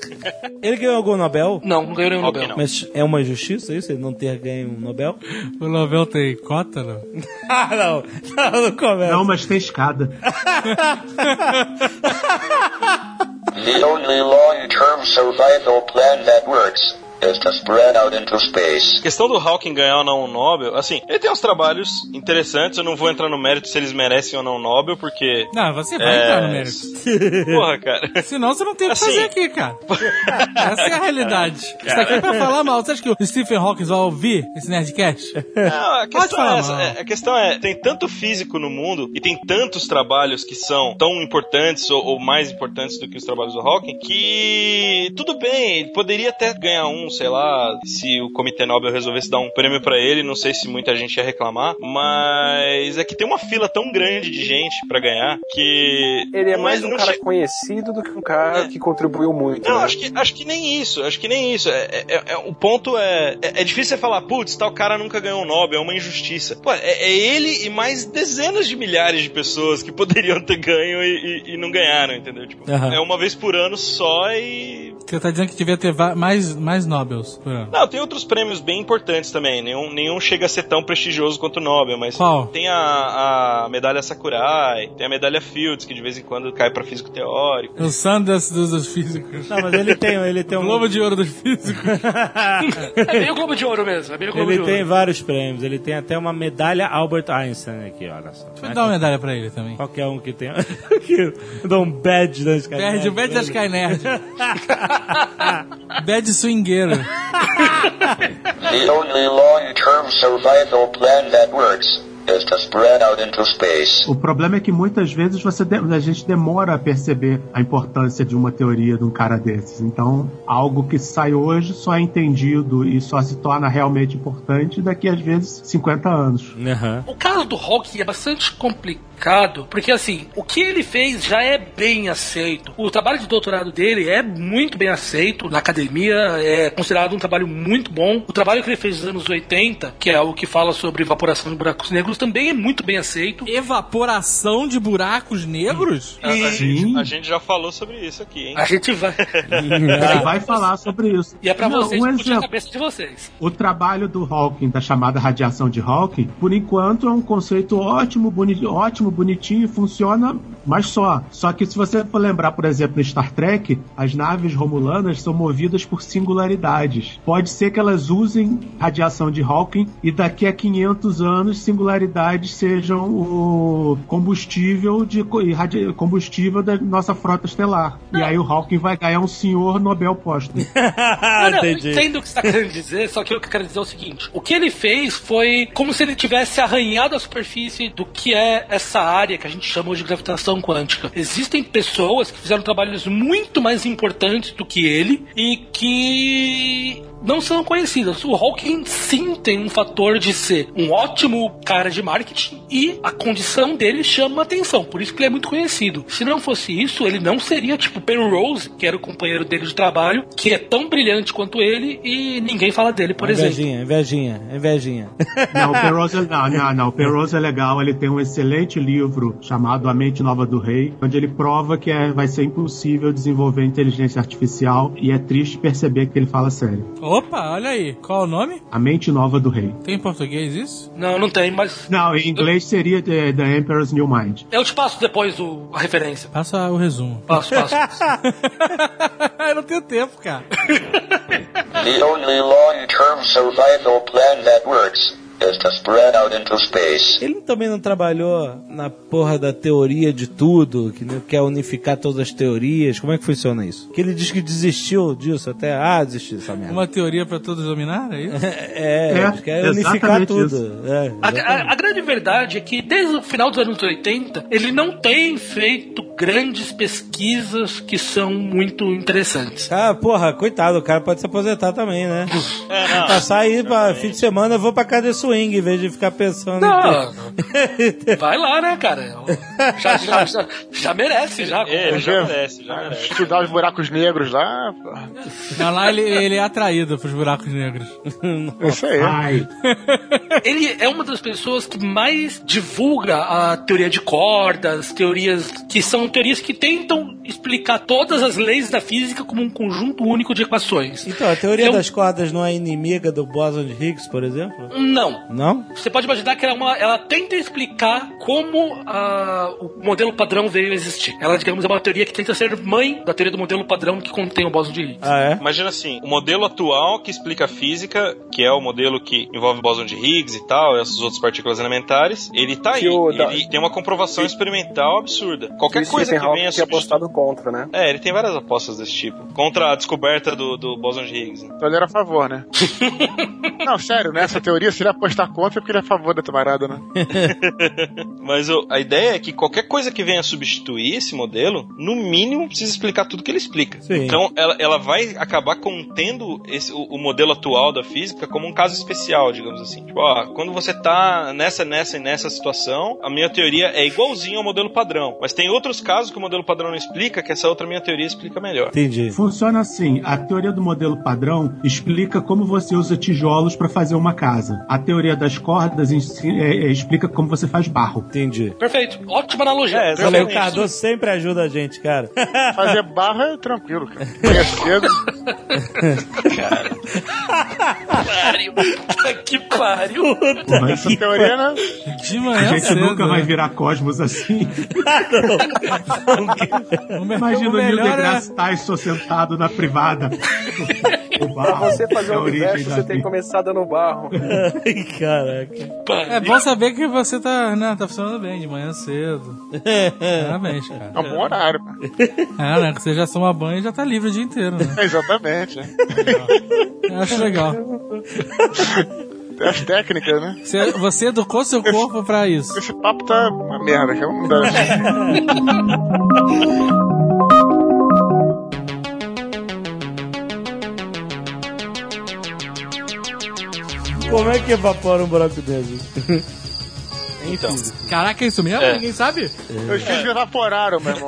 Ele ganhou algum Nobel? Não, não ganhou nenhum Nobel. não. Mas é uma injustiça isso? Ele não ter ganho um Nobel? O Nobel tem cota, não? <laughs> ah, não. Não, não começa. Não, mas tem escada. <laughs> The only long-term survival plan that works is to spread out into space. A questão do Hawking ganhar ou não um Nobel, assim, ele tem uns trabalhos interessantes, eu não vou entrar no mérito se eles merecem ou não um Nobel, porque. Não, você vai É, entrar no mérito. <laughs> Porra, cara. Senão você não tem o que Assim. fazer aqui, cara. Essa é a realidade. <laughs> Você tá aqui pra falar mal. Você acha que o Stephen Hawking vai ouvir esse Nerdcast? Não, a questão falar é essa. mal. é- A questão é, tem tanto físico no mundo e tem tantos trabalhos que são tão importantes ou, ou mais importantes do que os trabalhos do Hawking que tudo bem, ele poderia até ganhar um, sei lá, se o Comitê Nobel resolvesse dar um prêmio pra ele, não sei se muita gente ia reclamar, mas é que tem uma fila tão grande de gente pra ganhar que Ele é mais um não cara che- conhecido do que um cara que contribuiu muito. não, né? acho que, acho que nem isso, acho que nem isso. É, é- é- o ponto é, é. é difícil você falar, putz, tal cara nunca ganhou um Nobel, é uma injustiça. Pô, é, é ele e mais dezenas de milhares de pessoas que <laughs> poderiam ter ganho e, e- e não ganharam, entendeu? Tipo, Aham. é uma vez por ano só e. Você tá dizendo que devia ter mais, mais Nobels. Não, tem outros prêmios bem importantes também. Nenhum, nenhum chega a ser tão prestigioso quanto o Nobel, mas Qual? tem a, a medalha Sakurai, tem a medalha Fields, que de vez em quando cai pra físico teórico. O Sanders dos, dos físicos. Não, mas ele tem, ele tem O um. Globo de Ouro dos físicos. <laughs> É meio Globo de Ouro mesmo, é meio Globo Ele de tem Ouro. vários prêmios. Ele tem até uma medalha Albert Einstein aqui, olha só. Deixa eu dar uma medalha pra ele também. Qualquer um que tenha. <laughs> dá um badge das caras. Perde o Bad da Sky Nerd. Bad <laughs> swingueiro. <laughs> The only long-term survival plan that works is to spread out into space. O problema é que muitas vezes você de- a gente demora a perceber a importância de uma teoria de um cara desses. Então, algo que sai hoje só é entendido e só se torna realmente importante daqui às vezes 50 anos. Aham. O caso do Hawking é bastante complicado, porque assim, o que ele fez já é bem aceito. O trabalho de doutorado dele é muito bem aceito na academia, é considerado um trabalho muito bom. O trabalho que ele fez nos anos 80, que é o que fala sobre evaporação de buracos negros, também é muito bem aceito. Evaporação de buracos negros? A, a gente, a gente já falou sobre isso aqui, hein? a gente vai. <laughs> Ele vai falar sobre isso. E é pra Não, vocês um discutir a exemplo. cabeça de vocês. O trabalho do Hawking, da chamada radiação de Hawking, por enquanto é um conceito ótimo, boni ótimo, bonitinho e funciona, mas só. Só que se você for lembrar, por exemplo, em Star Trek, as naves romulanas são movidas por singularidades. Pode ser que elas usem radiação de Hawking e daqui a 500 anos singularidades sejam o combustível de combustível da nossa frota estelar. E aí o Hawking vai ganhar um senhor Nobel póstumo. <laughs> Não, não, eu entendo o que você está querendo dizer, só que o que eu quero dizer é o seguinte: o que ele fez foi como se ele tivesse arranhado a superfície do que é essa área que a gente chama hoje de gravitação quântica. Existem pessoas que fizeram trabalhos muito mais importantes do que ele e que não são conhecidas. O Hawking sim tem um fator de ser um ótimo cara de marketing e a condição dele chama atenção, por isso que ele é muito conhecido. Se não fosse isso, ele não seria tipo Penrose, que era o companheiro dele de trabalho, que é tão brilhante quanto ele e ninguém fala dele, por exemplo. Invejinha, invejinha, invejinha. <laughs> Não, o Penrose é, não, não, não, o Penrose é legal, ele tem um excelente livro chamado A Mente Nova do Rei, onde ele prova que é, vai ser impossível desenvolver inteligência artificial e é triste perceber que ele fala sério. Opa, olha aí. Qual o nome? A Mente Nova do Rei. Tem em português isso? Não, não tem, mas Não, em inglês seria The, The Emperor's New Mind. eu te passo depois o- a referência. Passa o resumo. Passo, passo. <laughs> Eu não tenho tempo, cara. The only long-term survival plan that works is to spread out into space. Ele também não trabalhou na porra da teoria de tudo, que não quer unificar todas as teorias. Como é que funciona isso? Que ele diz que desistiu disso até. Ah, desistiu dessa merda. Uma teoria pra todos dominar, é isso? <laughs> É, É, ele quer unificar tudo. É, A, a- a grande verdade é que desde o final dos anos 80, ele não tem feito grandes pesquisas que são muito interessantes. Ah, porra, coitado, o cara pode se aposentar também, né? Passar aí pra fim de semana, eu vou pra casa de swing, em vez de ficar pensando Não, em... vai lá, né, cara? Já, já, já, já merece, já. É, já merece, já merece. Estudar os buracos negros lá. pô. Não, lá ele, ele é atraído pros buracos negros. Isso aí. Ai, Ele é uma das pessoas que mais divulga a teoria de cordas, teorias que são teorias que tentam explicar todas as leis da física como um conjunto único de equações. Então, a teoria Eu- das cordas não é inimiga do bóson de Higgs, por exemplo? Não. Não? Você pode imaginar que ela, é uma- ela tenta explicar como ah, o modelo padrão veio a existir. Ela, digamos, é uma teoria que tenta ser mãe da teoria do modelo padrão que contém o bóson de Higgs. Ah, é? Imagina assim, o modelo atual que explica a física, que é o modelo que envolve o bóson de Higgs e tal, e essas outras partículas elementares, ele tá aí. Ele tem uma comprovação experimental absurda. Qualquer Stephen coisa que tinha substituir... apostado contra, né? É, ele tem várias apostas desse tipo. Contra a descoberta do, do bóson de Higgs. né? Então ele era a favor, né? <laughs> não, sério, nessa teoria, se ele apostar contra, é porque ele é a favor da parada, né? <laughs> Mas o- a ideia é que qualquer coisa que venha substituir esse modelo, no mínimo precisa explicar tudo que ele explica. Sim. Então ela, ela vai acabar contendo esse- o, o modelo atual da física como um caso especial, digamos assim. Tipo, ó, quando você tá nessa, nessa e nessa situação, a minha teoria é igualzinha ao modelo padrão. Mas tem outros casos que o modelo padrão não explica, que essa outra minha teoria explica melhor. Entendi. funciona assim. A teoria do modelo padrão explica como você usa tijolos para fazer uma casa. A teoria das cordas é, é, explica como você faz barro. Entendi. Perfeito. Ótima analogia. É, o Cardoso sempre ajuda a gente, cara. Fazer barra é tranquilo, cara. Manhã cedo. <laughs> Pariu. Puta que pariu. Porra, Essa teoria, né? De a manhã gente cedo. nunca vai né? virar cosmos assim. Imagina o Neil melhor é... deGrasse Tyson sentado na privada. <laughs> O Pra barro você fazer é o origem universo, da você tem que começar dando barro. Ai, caraca. É bom saber que você tá, né, tá funcionando bem de manhã cedo. Parabéns, cara. É um bom horário, pô. É, né? Que você já toma banho e já tá livre o dia inteiro, né? É, exatamente. né? Eu acho legal. As técnicas, né? Você, você educou seu corpo pra isso. Esse papo tá uma merda, cara. Não dá. Como é que evapora um buraco negro? <laughs> Então, Caraca, é isso mesmo? É. Ninguém sabe? Meus filhos evaporaram, meu irmão.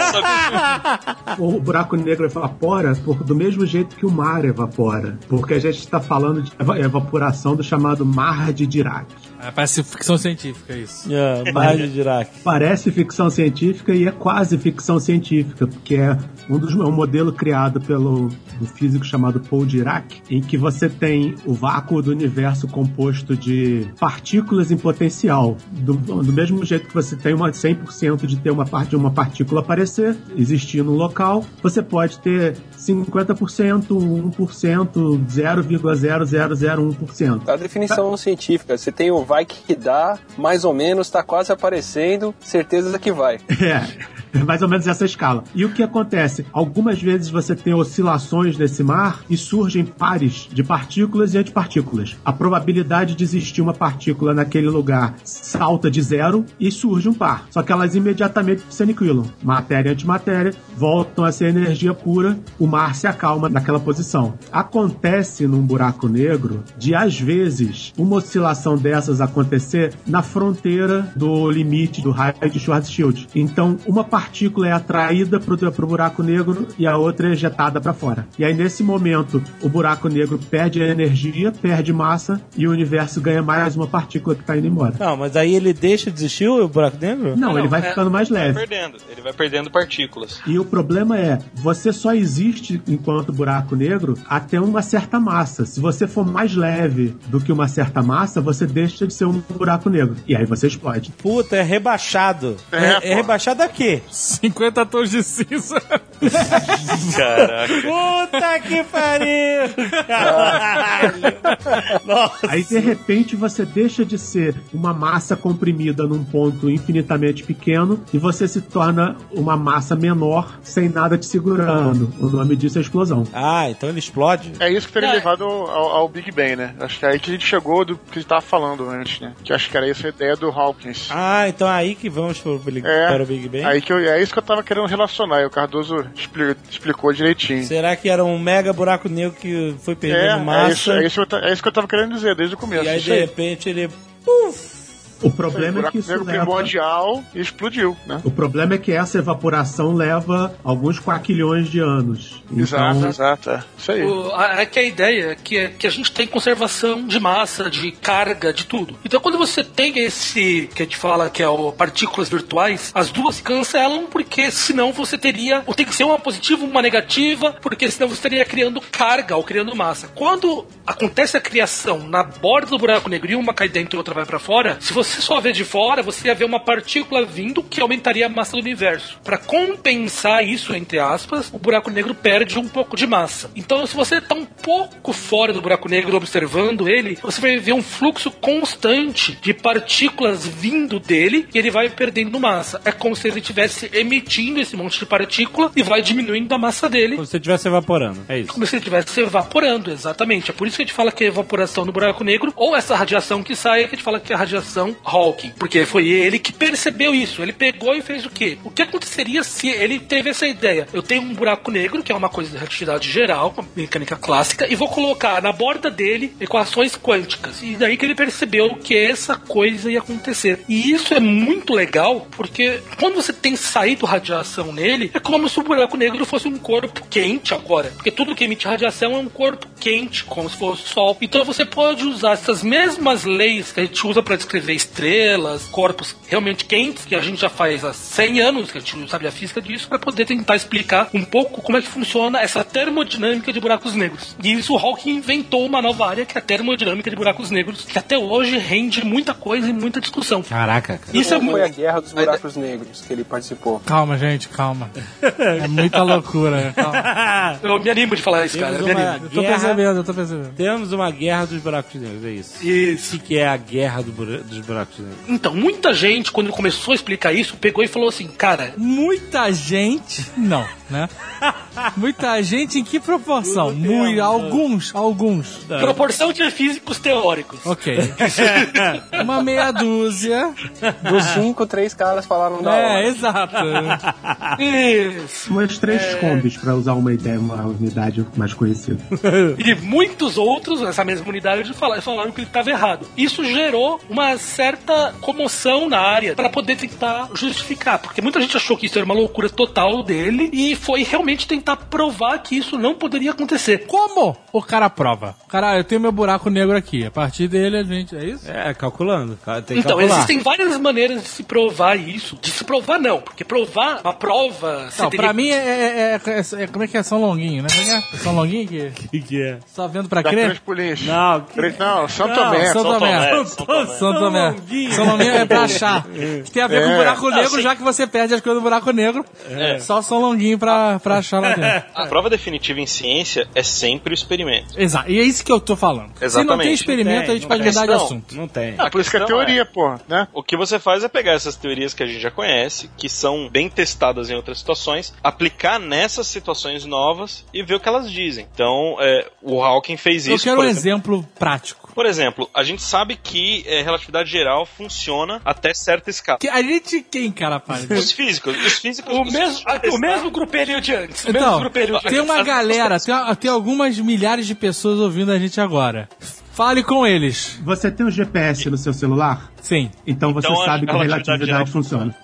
<laughs> O buraco negro evapora por, do mesmo jeito que o mar evapora. Porque a gente está falando de eva- evaporação do chamado mar de Dirac. Ah, parece ficção científica isso. É, mar de Dirac. <laughs> Parece ficção científica e é quase ficção científica, porque é um, dos, é um modelo criado pelo um físico chamado Paul Dirac, em que você tem o vácuo do universo composto de partículas em potencial. Do, do mesmo jeito que você tem uma 100% de ter uma parte de uma partícula aparecer, existir no local, você pode ter 50%, 1%, 0,0001%. A definição científica, você tem o vai que dá, mais ou menos, tá quase aparecendo, certeza que vai. <laughs> É, é mais ou menos essa escala. E o que acontece? Algumas vezes você tem oscilações nesse mar e surgem pares de partículas e antipartículas. A probabilidade de existir uma partícula naquele lugar salta de zero e surge um par. Só que elas imediatamente se aniquilam. Matéria e antimatéria voltam a ser energia pura, o mar se acalma naquela posição. Acontece num buraco negro de, às vezes, uma oscilação dessas acontecer na fronteira do limite do raio de Schwarzschild. Então, uma partícula é atraída para o buraco negro e a outra é ejetada para fora. E aí, nesse momento, o buraco negro perde a energia, perde massa e o universo ganha mais uma partícula que está indo embora. Não, mas aí ele deixa de existir o buraco negro? Não, ele vai é- ficando mais Vai leve. perdendo. Ele vai perdendo partículas. E o problema é, você só existe enquanto buraco negro até uma certa massa. Se você for mais leve do que uma certa massa, você deixa de ser um buraco negro. E aí você explode. Puta, é rebaixado. É, É, é rebaixado a quê? 50 tons de cinza. <laughs> Caraca. Puta que pariu! Caralho! Nossa! Aí de repente você deixa de ser uma massa comprimida num ponto infinitamente pequeno e você se torna uma massa menor sem nada te segurando. O nome disso é explosão. Ah, então ele explode? É isso que teria É. levado ao, ao Big Bang, né? Acho que é aí que a gente chegou do que a gente tava falando antes, né? Que acho que era essa a ideia do Hawkins. Ah, então é aí que vamos pro É. para o Big Bang? Aí que eu, é isso que eu tava querendo relacionar, e o Cardoso expli- explicou direitinho. Será que era um mega buraco negro que foi É, perdendo é massa? isso, é, isso, que eu é isso que eu tava querendo dizer desde o começo. E aí, de aí. repente, ele. O problema é que isso leva... primordial explodiu, né? O problema é que essa evaporação leva alguns quaquilhões de anos. Exato, Então, exato. É. Isso aí. O, a, é que a ideia é que, é que a gente tem conservação de massa, de carga, de tudo. Então quando você tem esse que a gente fala que é o partículas virtuais, as duas se cancelam porque senão você teria, ou tem que ser uma positiva, uma negativa, porque senão você estaria criando carga ou criando massa. Quando acontece a criação na borda do buraco negro e uma cai dentro e outra vai para fora, se você só vê de fora, você ia ver uma partícula vindo que aumentaria a massa do universo. Para compensar isso, entre aspas, o buraco negro perde um pouco de massa. Então, se você está um pouco fora do buraco negro observando ele, você vai ver um fluxo constante de partículas vindo dele e ele vai perdendo massa. É como se ele estivesse emitindo esse monte de partícula e vai diminuindo a massa dele Como se estivesse evaporando. É isso. como se ele estivesse se evaporando, exatamente. É por isso que a gente fala que é evaporação do buraco negro, ou essa radiação que sai, que a gente fala que é a radiação Hawking. Porque foi ele que percebeu isso. Ele pegou e fez o quê? O que aconteceria se ele teve essa ideia? Eu tenho um buraco negro, que é uma coisa de relatividade geral, mecânica clássica, e vou colocar na borda dele equações quânticas. E daí que ele percebeu que essa coisa ia acontecer. E isso é muito legal, porque quando você tem saído radiação nele, é como se o buraco negro fosse um corpo quente agora. Porque tudo que emite radiação é um corpo quente, como se fosse o Sol. Então você pode usar essas mesmas leis que a gente usa para descrever estrelas, corpos realmente quentes, que a gente já faz há 100 anos, que a gente não sabe a física disso, para poder tentar explicar um pouco como é que funciona essa termodinâmica de buracos negros. E isso o Hawking inventou uma nova área, que é a termodinâmica de buracos negros, que até hoje rende muita coisa e muita discussão. Caraca, cara. Isso é foi muito. a guerra dos buracos negros que ele participou? Calma, gente, calma. É muita loucura. Calma. <laughs> Eu me animo de falar isso, cara. Eu Temos me uma animo. Eu tô guerra, percebendo, eu tô percebendo. temos uma guerra dos buracos negros, é isso. Isso. O que que é a guerra do bura- dos buracos negros? Então, muita gente, quando começou a explicar isso, pegou e falou assim, cara, Muita gente. Não, né? <laughs> Muita gente em que proporção? Muito, alguns, alguns. proporção de físicos teóricos. Ok. <laughs> Uma meia dúzia. Dos cinco, três caras falaram da É, hora. exato. <laughs> Isso. umas três combis para usar uma ideia, uma unidade mais conhecida. E muitos outros, nessa mesma unidade, falaram, falaram que ele estava errado. Isso gerou uma certa comoção na área para poder tentar justificar, porque muita gente achou que isso era uma loucura total dele e foi realmente tentar provar que isso não poderia acontecer. Como o cara prova? Cara, eu tenho meu buraco negro aqui. A partir dele a gente. É isso? É, calculando. Ca- Tem Então, calcular. existem várias maneiras de se provar isso. De se provar, não, porque provar uma prova. Não, teria- pra mim é, é- é- é- é- Como é que é São Longuinho, né? Como é que é? São Longuinho que. O que, que é? Só vendo pra Da crer? Não, que... Não, São Tomé. São São Tomé. Tomé. São Tomé. São Tomé. Longuinho. São Longuinho é pra achar. <laughs> Que tem a ver com É. o buraco negro, sim. já que você perde as coisas do buraco negro. Só São Longuinho pra, pra achar lá dentro. <laughs> A prova definitiva em ciência é sempre o experimento. Exato. E é isso que eu tô falando. Se não Exatamente. tem experimento, Não tem, a gente pode mudar de assunto. Não tem. Ah, por isso que é teoria, pô, né? O que você faz é pegar essas teorias que a gente já conhece, que são bem testadas em outras situações, aplicar nessas situações novas e ver o que elas dizem. Então, é, o Hawking fez Eu isso. quero por um exemplo. exemplo prático. Por exemplo, a gente sabe que é, relatividade geral funciona até certa escala. Que a gente quem, cara, pai? Os físicos, os físicos. O os mesmo, físicos o mesmo grupelho de antes. O mesmo Então, grupelho de tem antes. uma galera, tem, tem algumas milhares de pessoas ouvindo a gente agora. Fale com eles. Você tem um GPS no seu celular? Sim. Então você Então a sabe que a relatividade funciona.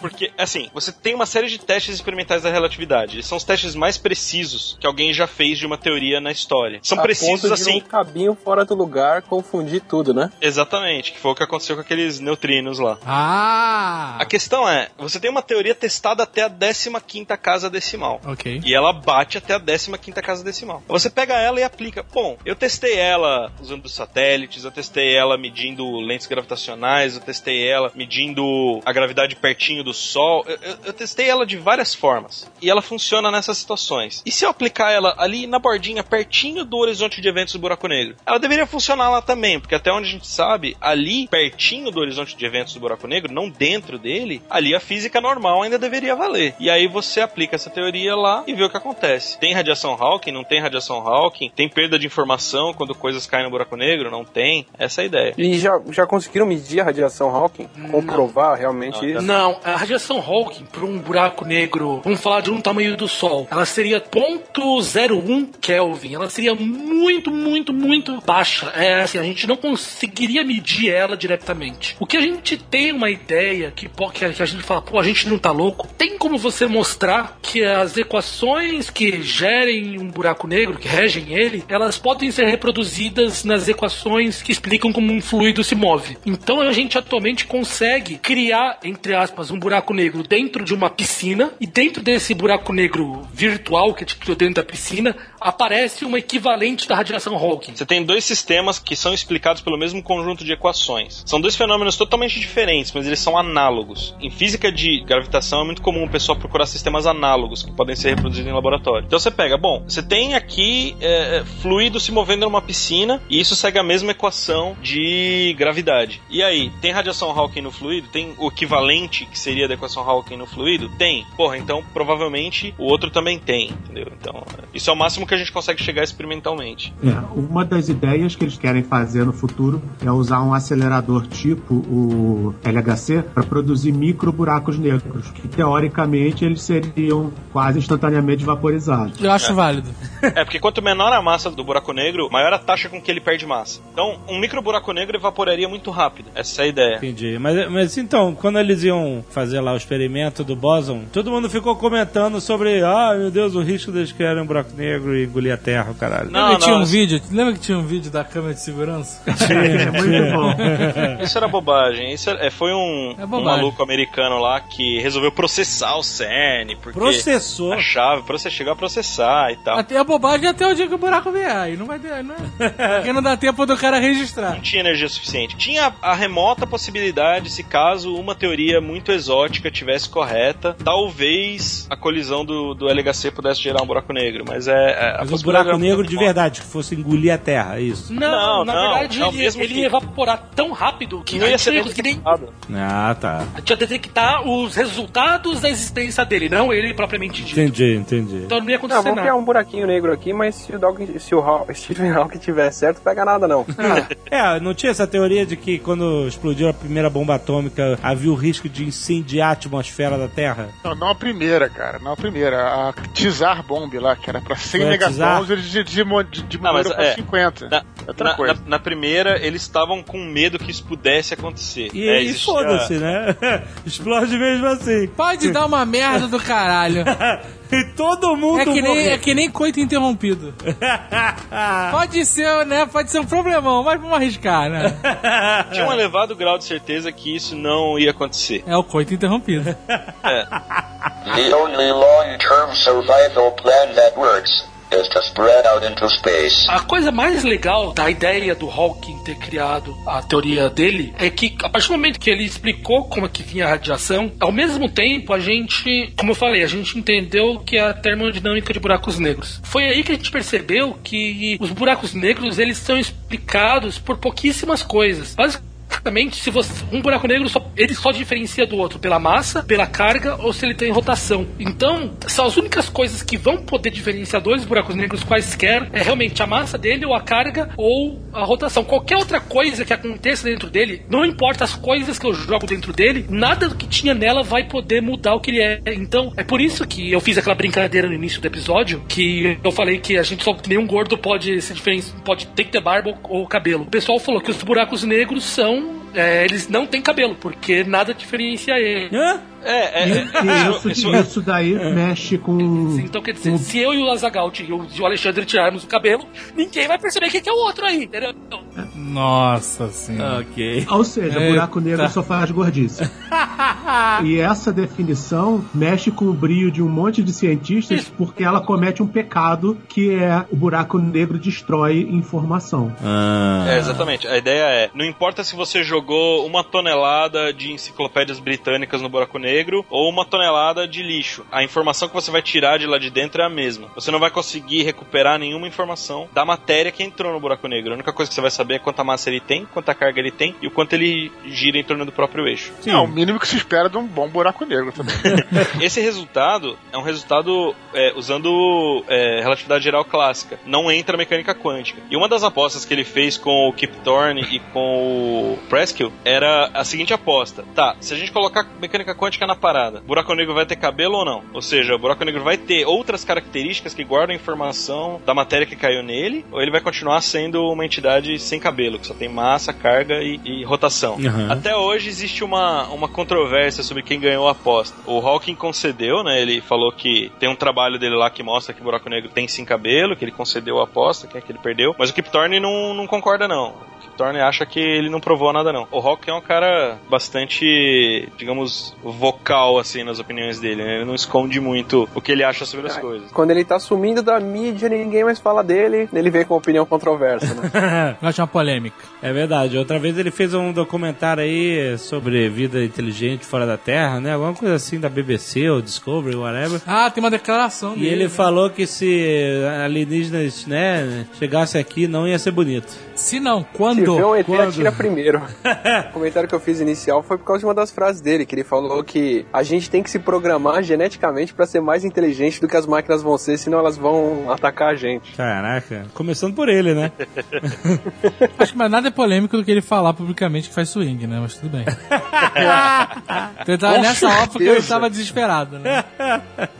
Porque, assim, você tem uma série de testes experimentais da relatividade. Eles são os testes mais precisos que alguém já fez de uma teoria na história. São A precisos ponto de assim. um cabinho fora do lugar confundir tudo, né? Exatamente, que foi o que aconteceu com aqueles neutrinos lá. Ah! A questão é, você tem uma teoria testada até a 15 casa decimal. Ok. E ela bate até a 15 casa decimal. Você pega ela e aplica. Bom, eu testei ela usando satélites, eu testei ela medindo lentes gravitacionais, eu testei ela medindo a gravidade pertinho do Sol. Eu, eu- eu testei ela de várias formas. E ela funciona nessas situações. E se eu aplicar ela ali na bordinha, pertinho do horizonte de eventos do buraco negro? Ela deveria funcionar lá também, porque até onde a gente sabe, ali, pertinho do horizonte de eventos do buraco negro, não dentro dele, ali a física normal ainda deveria valer. E aí você aplica essa teoria lá e vê o que acontece. Tem radiação Hawking? Não tem radiação Hawking? Tem perda de informação quando coisas caem no buraco negro? Não tem. Essa é a ideia. E já, já conseguiram medir a radiação Hawking? Comprovar realmente isso? Não, a radiação Hawking para um buraco negro, vamos falar de um tamanho do Sol, ela seria 0.01 Kelvin. Ela seria muito, muito, muito baixa. É assim, a gente não conseguiria medir ela diretamente. O que a gente tem uma ideia que, pô, que, a, que a gente fala, pô, a gente não tá louco. Tem como você mostrar que as equações que gerem um buraco negro, que regem ele, elas podem ser reproduzidas nas equações que explicam como um fluido se move. Então a gente atualmente consegue criar, entre aspas, um buraco negro dentro de uma piscina e dentro desse buraco negro virtual que gente criou dentro da piscina aparece uma equivalente da radiação Hawking. Você tem dois sistemas que são explicados pelo mesmo conjunto de equações. São dois fenômenos totalmente diferentes, mas eles são análogos. Em física de gravitação é muito comum o pessoal procurar sistemas análogos que podem ser reproduzidos em laboratório. Então você pega, bom, você tem aqui é, fluido se movendo numa piscina e isso segue a mesma equação de gravidade. E aí, tem radiação Hawking no fluido? Tem o equivalente que seria da equação Hawking no fluido? Tem. Porra, então provavelmente o outro também tem, entendeu? Então, isso é o máximo que a gente consegue chegar experimentalmente. É, uma das ideias que eles querem fazer no futuro é usar um acelerador tipo o LHC para produzir micro buracos negros, que teoricamente eles seriam quase instantaneamente vaporizados. Eu acho válido. É, porque quanto menor a massa do buraco negro, maior a taxa com que ele perde massa. Então, um micro buraco negro evaporaria muito rápido. Essa é a ideia. Entendi. Mas, mas então, quando eles iam fazer lá o experimento do Boson, todo mundo ficou comentando sobre, ah, meu Deus, o risco deles criarem um buraco negro e engolir a terra, o caralho. Não, lembra que tinha um não. vídeo? Lembra que tinha um vídeo da câmera de segurança? <laughs> É muito <laughs> bom. Isso era bobagem. Isso é, foi um, É um maluco americano lá que resolveu processar o CERN, porque Processou. a chave pra você chegar a processar e tal. Até a bobagem até o dia que o buraco vier. Aí não vai ter, não é? Porque não dá tempo do cara registrar. Não tinha energia suficiente. Tinha a remota possibilidade, se caso uma teoria muito exótica tivesse correta, talvez a colisão do, do LHC pudesse gerar um buraco negro. Mas é. é a Mas um buraco era negro de verdade, que fosse engolir a terra, é isso. Não, Não, na não, verdade não, ele, mesmo ele que- ia evaporar tão rápido que Não ia ser conseguir nem detectado. Ah, tá. a gente ia detectar os resultados da existência dele, não ele propriamente dito. Entendi, entendi. Então não ia Não, acontecer vamos criar nada. um buraquinho negro aqui, mas se o, Dawkins- se o Haw- Stephen Hawking tiver certo, pega nada não. É, não tinha essa teoria de que quando explodiu a primeira bomba atômica havia o risco de incendiar a atmosfera da Terra? Não, não a primeira, cara. Não a primeira. A Tsar Bomb lá, que era pra 100 Foi a megatons, eles di- di- di- diminuíram mas, pra é, 50. Na, Outra na- na- na primeira, eles estavam com medo que isso pudesse acontecer. E, É, e foda-se, né? <laughs> Explode mesmo assim. Pode dar uma merda do caralho. <laughs> E todo mundo É que, nem, é que nem coito interrompido. <laughs> Pode ser, né? Pode ser um problemão, mas vamos arriscar, né? <laughs> Tinha um elevado grau de certeza que isso não ia acontecer. É o coito interrompido. <laughs> The only long-term survival plan that works is to spread out into space. A coisa mais legal da ideia do Hawking ter criado a teoria dele é que, a partir do momento que ele explicou como é que vinha a radiação, ao mesmo tempo a gente, como eu falei, a gente entendeu que é a termodinâmica de buracos negros. Foi aí que a gente percebeu que os buracos negros eles são explicados por pouquíssimas coisas. Basicamente, exatamente se você. Um buraco negro só, ele só diferencia do outro pela massa, pela carga ou se ele tem rotação. Então, são as únicas coisas que vão poder diferenciar dois buracos negros quaisquer é realmente a massa dele, ou a carga, ou a rotação. Qualquer outra coisa que aconteça dentro dele, não importa as coisas que eu jogo dentro dele, nada do que tinha nela vai poder mudar o que ele é. Então, é por isso que eu fiz aquela brincadeira no início do episódio, que eu falei que a gente só nenhum gordo pode se diferenciar, pode ter que ter barba ou, ou cabelo. O pessoal falou que os buracos negros são é, eles não têm cabelo, porque nada diferencia ele. Hã? É, é, E- <laughs> é, e isso, isso- isso daí mexe com. Então, quer dizer, se eu e o Azaghalt e o, e o Alexandre tirarmos o cabelo, ninguém vai perceber quem que é o outro aí, entendeu? Nossa senhora. Ok. Ou seja, buraco negro só faz gordice. <laughs> e essa definição mexe com o brio de um monte de cientistas porque ela comete um pecado que é o buraco negro destrói informação. Ah. É, exatamente. A ideia é: não importa se você jogou uma tonelada de enciclopédias britânicas no buraco negro ou uma tonelada de lixo. A informação que você vai tirar de lá de dentro é a mesma. Você não vai conseguir recuperar nenhuma informação da matéria que entrou no buraco negro. A única coisa que você vai saber é quanta massa ele tem, quanta carga ele tem e o quanto ele gira em torno do próprio eixo. É o mínimo que se espera de um bom buraco negro também. <laughs> Esse resultado é um resultado é, usando é, relatividade geral clássica. Não entra mecânica quântica. E uma das apostas que ele fez com o Kip Thorne e com o Preskill era a seguinte aposta. Tá, se a gente colocar mecânica quântica na parada, o buraco negro vai ter cabelo ou não? Ou seja, o buraco negro vai ter outras características que guardam informação da matéria que caiu nele, ou ele vai continuar sendo uma entidade sem cabelo, que só tem massa, carga e, e rotação. Uhum. Até hoje existe uma, uma controvérsia sobre quem ganhou a aposta. O Hawking concedeu, né? Ele falou que tem um trabalho dele lá que mostra que o buraco negro tem sim cabelo, que ele concedeu a aposta, que é que ele perdeu. Mas o Kip Thorne não, não concorda, não. Thorne acha que ele não provou nada, não. O Hawking é um cara bastante, digamos, vocal, assim, nas opiniões dele. Né? Ele não esconde muito o que ele acha sobre as coisas. Quando ele tá sumindo da mídia, ninguém mais fala dele, ele vem com uma opinião controversa, né? <laughs> De uma polêmica. É verdade. Outra vez ele fez um documentário aí sobre vida inteligente fora da Terra, né? Alguma coisa assim da BBC ou Discovery, whatever. Ah, tem uma declaração E dele. ele falou que se alienígenas, né, chegassem aqui não ia ser bonito. Se não, Se quando? vê um ET, Quando? atira primeiro. <laughs> o comentário que eu fiz inicial foi por causa de uma das frases dele, que ele falou que a gente tem que se programar geneticamente pra ser mais inteligente do que as máquinas vão ser, senão elas vão atacar a gente. Caraca. Começando por ele, né? <laughs> Acho que mais nada é polêmico do que ele falar publicamente que faz swing, né? Mas tudo bem. <laughs> Então ele tava nessa hora porque ele certeza. tava desesperado, né?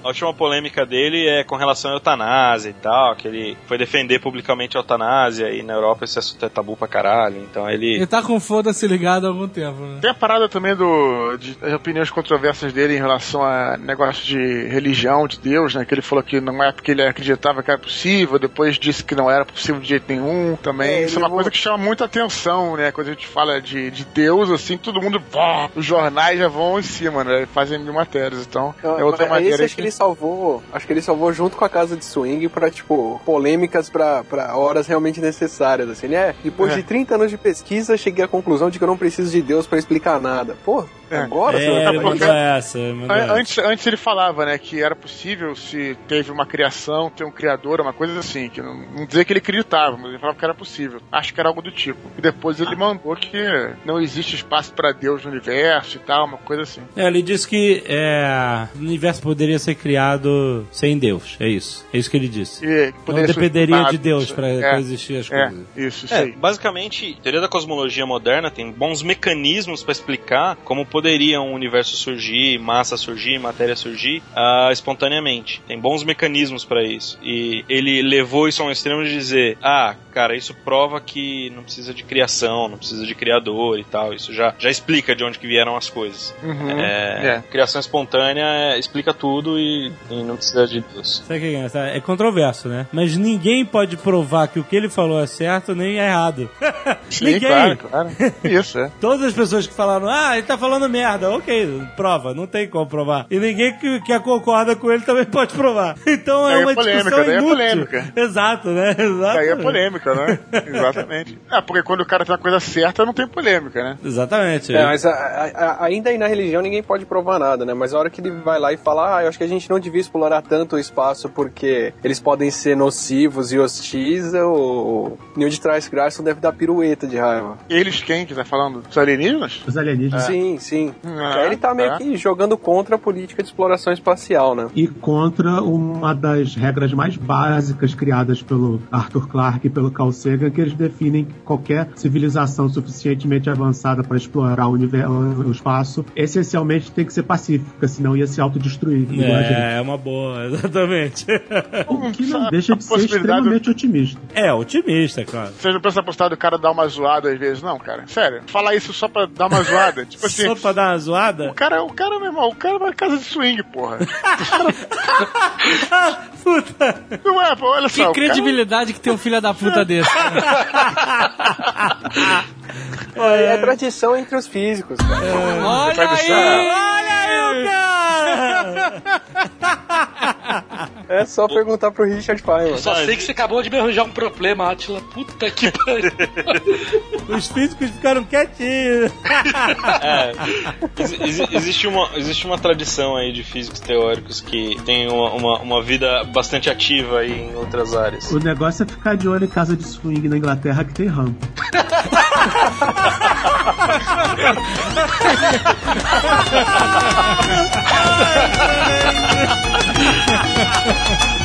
A última polêmica dele é com relação à eutanásia e tal, que ele foi defender publicamente a eutanásia e na Europa esse assunto é tabu pra caralho. Então ele Ele tá com foda-se ligado há algum tempo, né? Tem a parada também do, de, das opiniões controversas dele em relação a negócio de religião, de Deus, né? Que ele falou que não é porque ele acreditava que era possível, depois disse que não era possível de jeito nenhum também. É, Isso é uma vo- coisa que chama muita atenção, né? Quando a gente fala de, de Deus, assim, todo mundo, pá, os jornais já vão em cima, né? Fazem mil matérias. Então, é outra maneira esse acho que ele salvou, acho que ele salvou junto com a casa de swing pra, tipo, polêmicas pra, pra horas realmente necessárias, assim, né? Depois É. de 30 anos de pesquisa, cheguei à conclusão de que eu não preciso de Deus pra explicar nada. Pô, É. agora você vai É, ele falar mandou essa. ele mandou An- essa. Antes, antes ele falava, né, que era possível se teve uma criação, ter um criador, uma coisa assim, que não, não dizer que ele acreditava, mas ele falava que era possível. Acho que era algo do tipo. E depois ele mandou que não existe espaço para Deus no universo e tal, uma coisa assim. É, ele disse que é, o universo poderia ser criado sem Deus. É isso. É isso que ele disse. E Não dependeria de Deus pra, é, existir as É, coisas. isso, isso É, aí. A teoria da cosmologia moderna tem bons mecanismos para explicar como poderia um universo surgir, massa surgir, matéria surgir ah, espontaneamente. Tem bons mecanismos para isso. E ele levou isso a um extremo de dizer: ah, cara, isso prova que não precisa de criação, não precisa de criador e tal. Isso já, já explica de onde que vieram as coisas. Uhum. É, É. Criação espontânea é, explica tudo e, e não precisa de Deus. Sabe o que é? É controverso, né? Mas ninguém pode provar que o que ele falou é certo nem é errado. <laughs> <laughs> Sim, ninguém. claro, claro. Isso, é. <laughs> Todas as pessoas que falaram, ah, ele tá falando merda, ok, prova, não tem como provar. E ninguém que, que concorda com ele também pode provar. <laughs> Então é Daí é uma polêmica, discussão daí é polêmica. Exato, né? Exato. Daí é polêmica, né? Exatamente. É, porque quando o cara tem uma coisa certa, não tem polêmica, né? Exatamente. É, mas a- a- a- ainda aí na religião ninguém pode provar nada, né? Mas a hora que ele vai lá e fala, ah, eu acho que a gente não devia explorar tanto o espaço porque eles podem ser nocivos e hostis, o Neil de Trás Graça deve dar dar pirueta de raiva. Eles quem que tá falando? Os alienígenas? Os alienígenas. Sim, sim. Ah, Aí ele tá meio tá. que jogando contra a política de exploração espacial, né? E contra uma das regras mais básicas criadas pelo Arthur Clarke e pelo Carl Sagan, que eles definem que qualquer civilização suficientemente avançada para explorar o, universo, o espaço, essencialmente tem que ser pacífica, senão ia se autodestruir. É, é uma boa, <laughs> exatamente. O que não deixa de ser extremamente otimista. É, otimista, claro. Vocês não pensam a possibilidade do cara dar uma zoada às vezes, não, cara? Sério. Falar isso só pra dar uma zoada. <laughs> Tipo assim. Só pra dar uma zoada? O cara, o cara, meu irmão, o cara vai na casa de swing, porra. <laughs> Puta. Não é, pô, olha Que só. cara- credibilidade que tem um filho da puta desse. <laughs> É, é tradição entre os físicos, cara. Olha Vai deixar- aí! Olha aí, cara! É só perguntar pro Richard Feynman. Só sei que você acabou de me arranjar um problema, Atila. Puta que pariu. <laughs> Os físicos ficaram quietinhos. É, Ex- ex- existe, uma, existe uma tradição aí de físicos teóricos que tem uma, uma, uma vida bastante ativa aí em outras áreas. O negócio é ficar de olho em casa de swing na Inglaterra que tem rampa. <laughs> <laughs>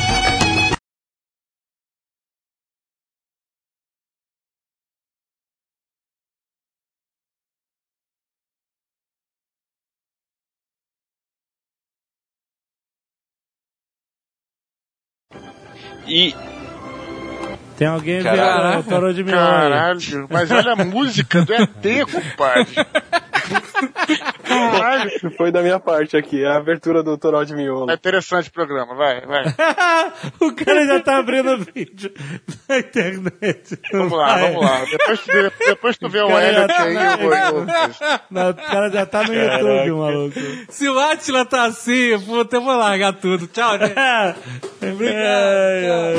E Tem alguém Caraca. vendo o Toró de Miolo. Caralho, mas olha a música do ET, <laughs> compadre. Caralho. Foi da minha parte aqui, a abertura do Toró de Miolo. É interessante o programa, vai, vai. <laughs> o cara já tá abrindo o vídeo na internet. Vamos lá, Vai. vamos lá. Depois, tu vê- depois tu vê o Elliot já aí, tá- eu vou. eu vou- Não, o cara já tá no YouTube, maluco. Se o Atila tá assim, puta, eu vou largar tudo. Tchau, gente. <laughs> Obrigado.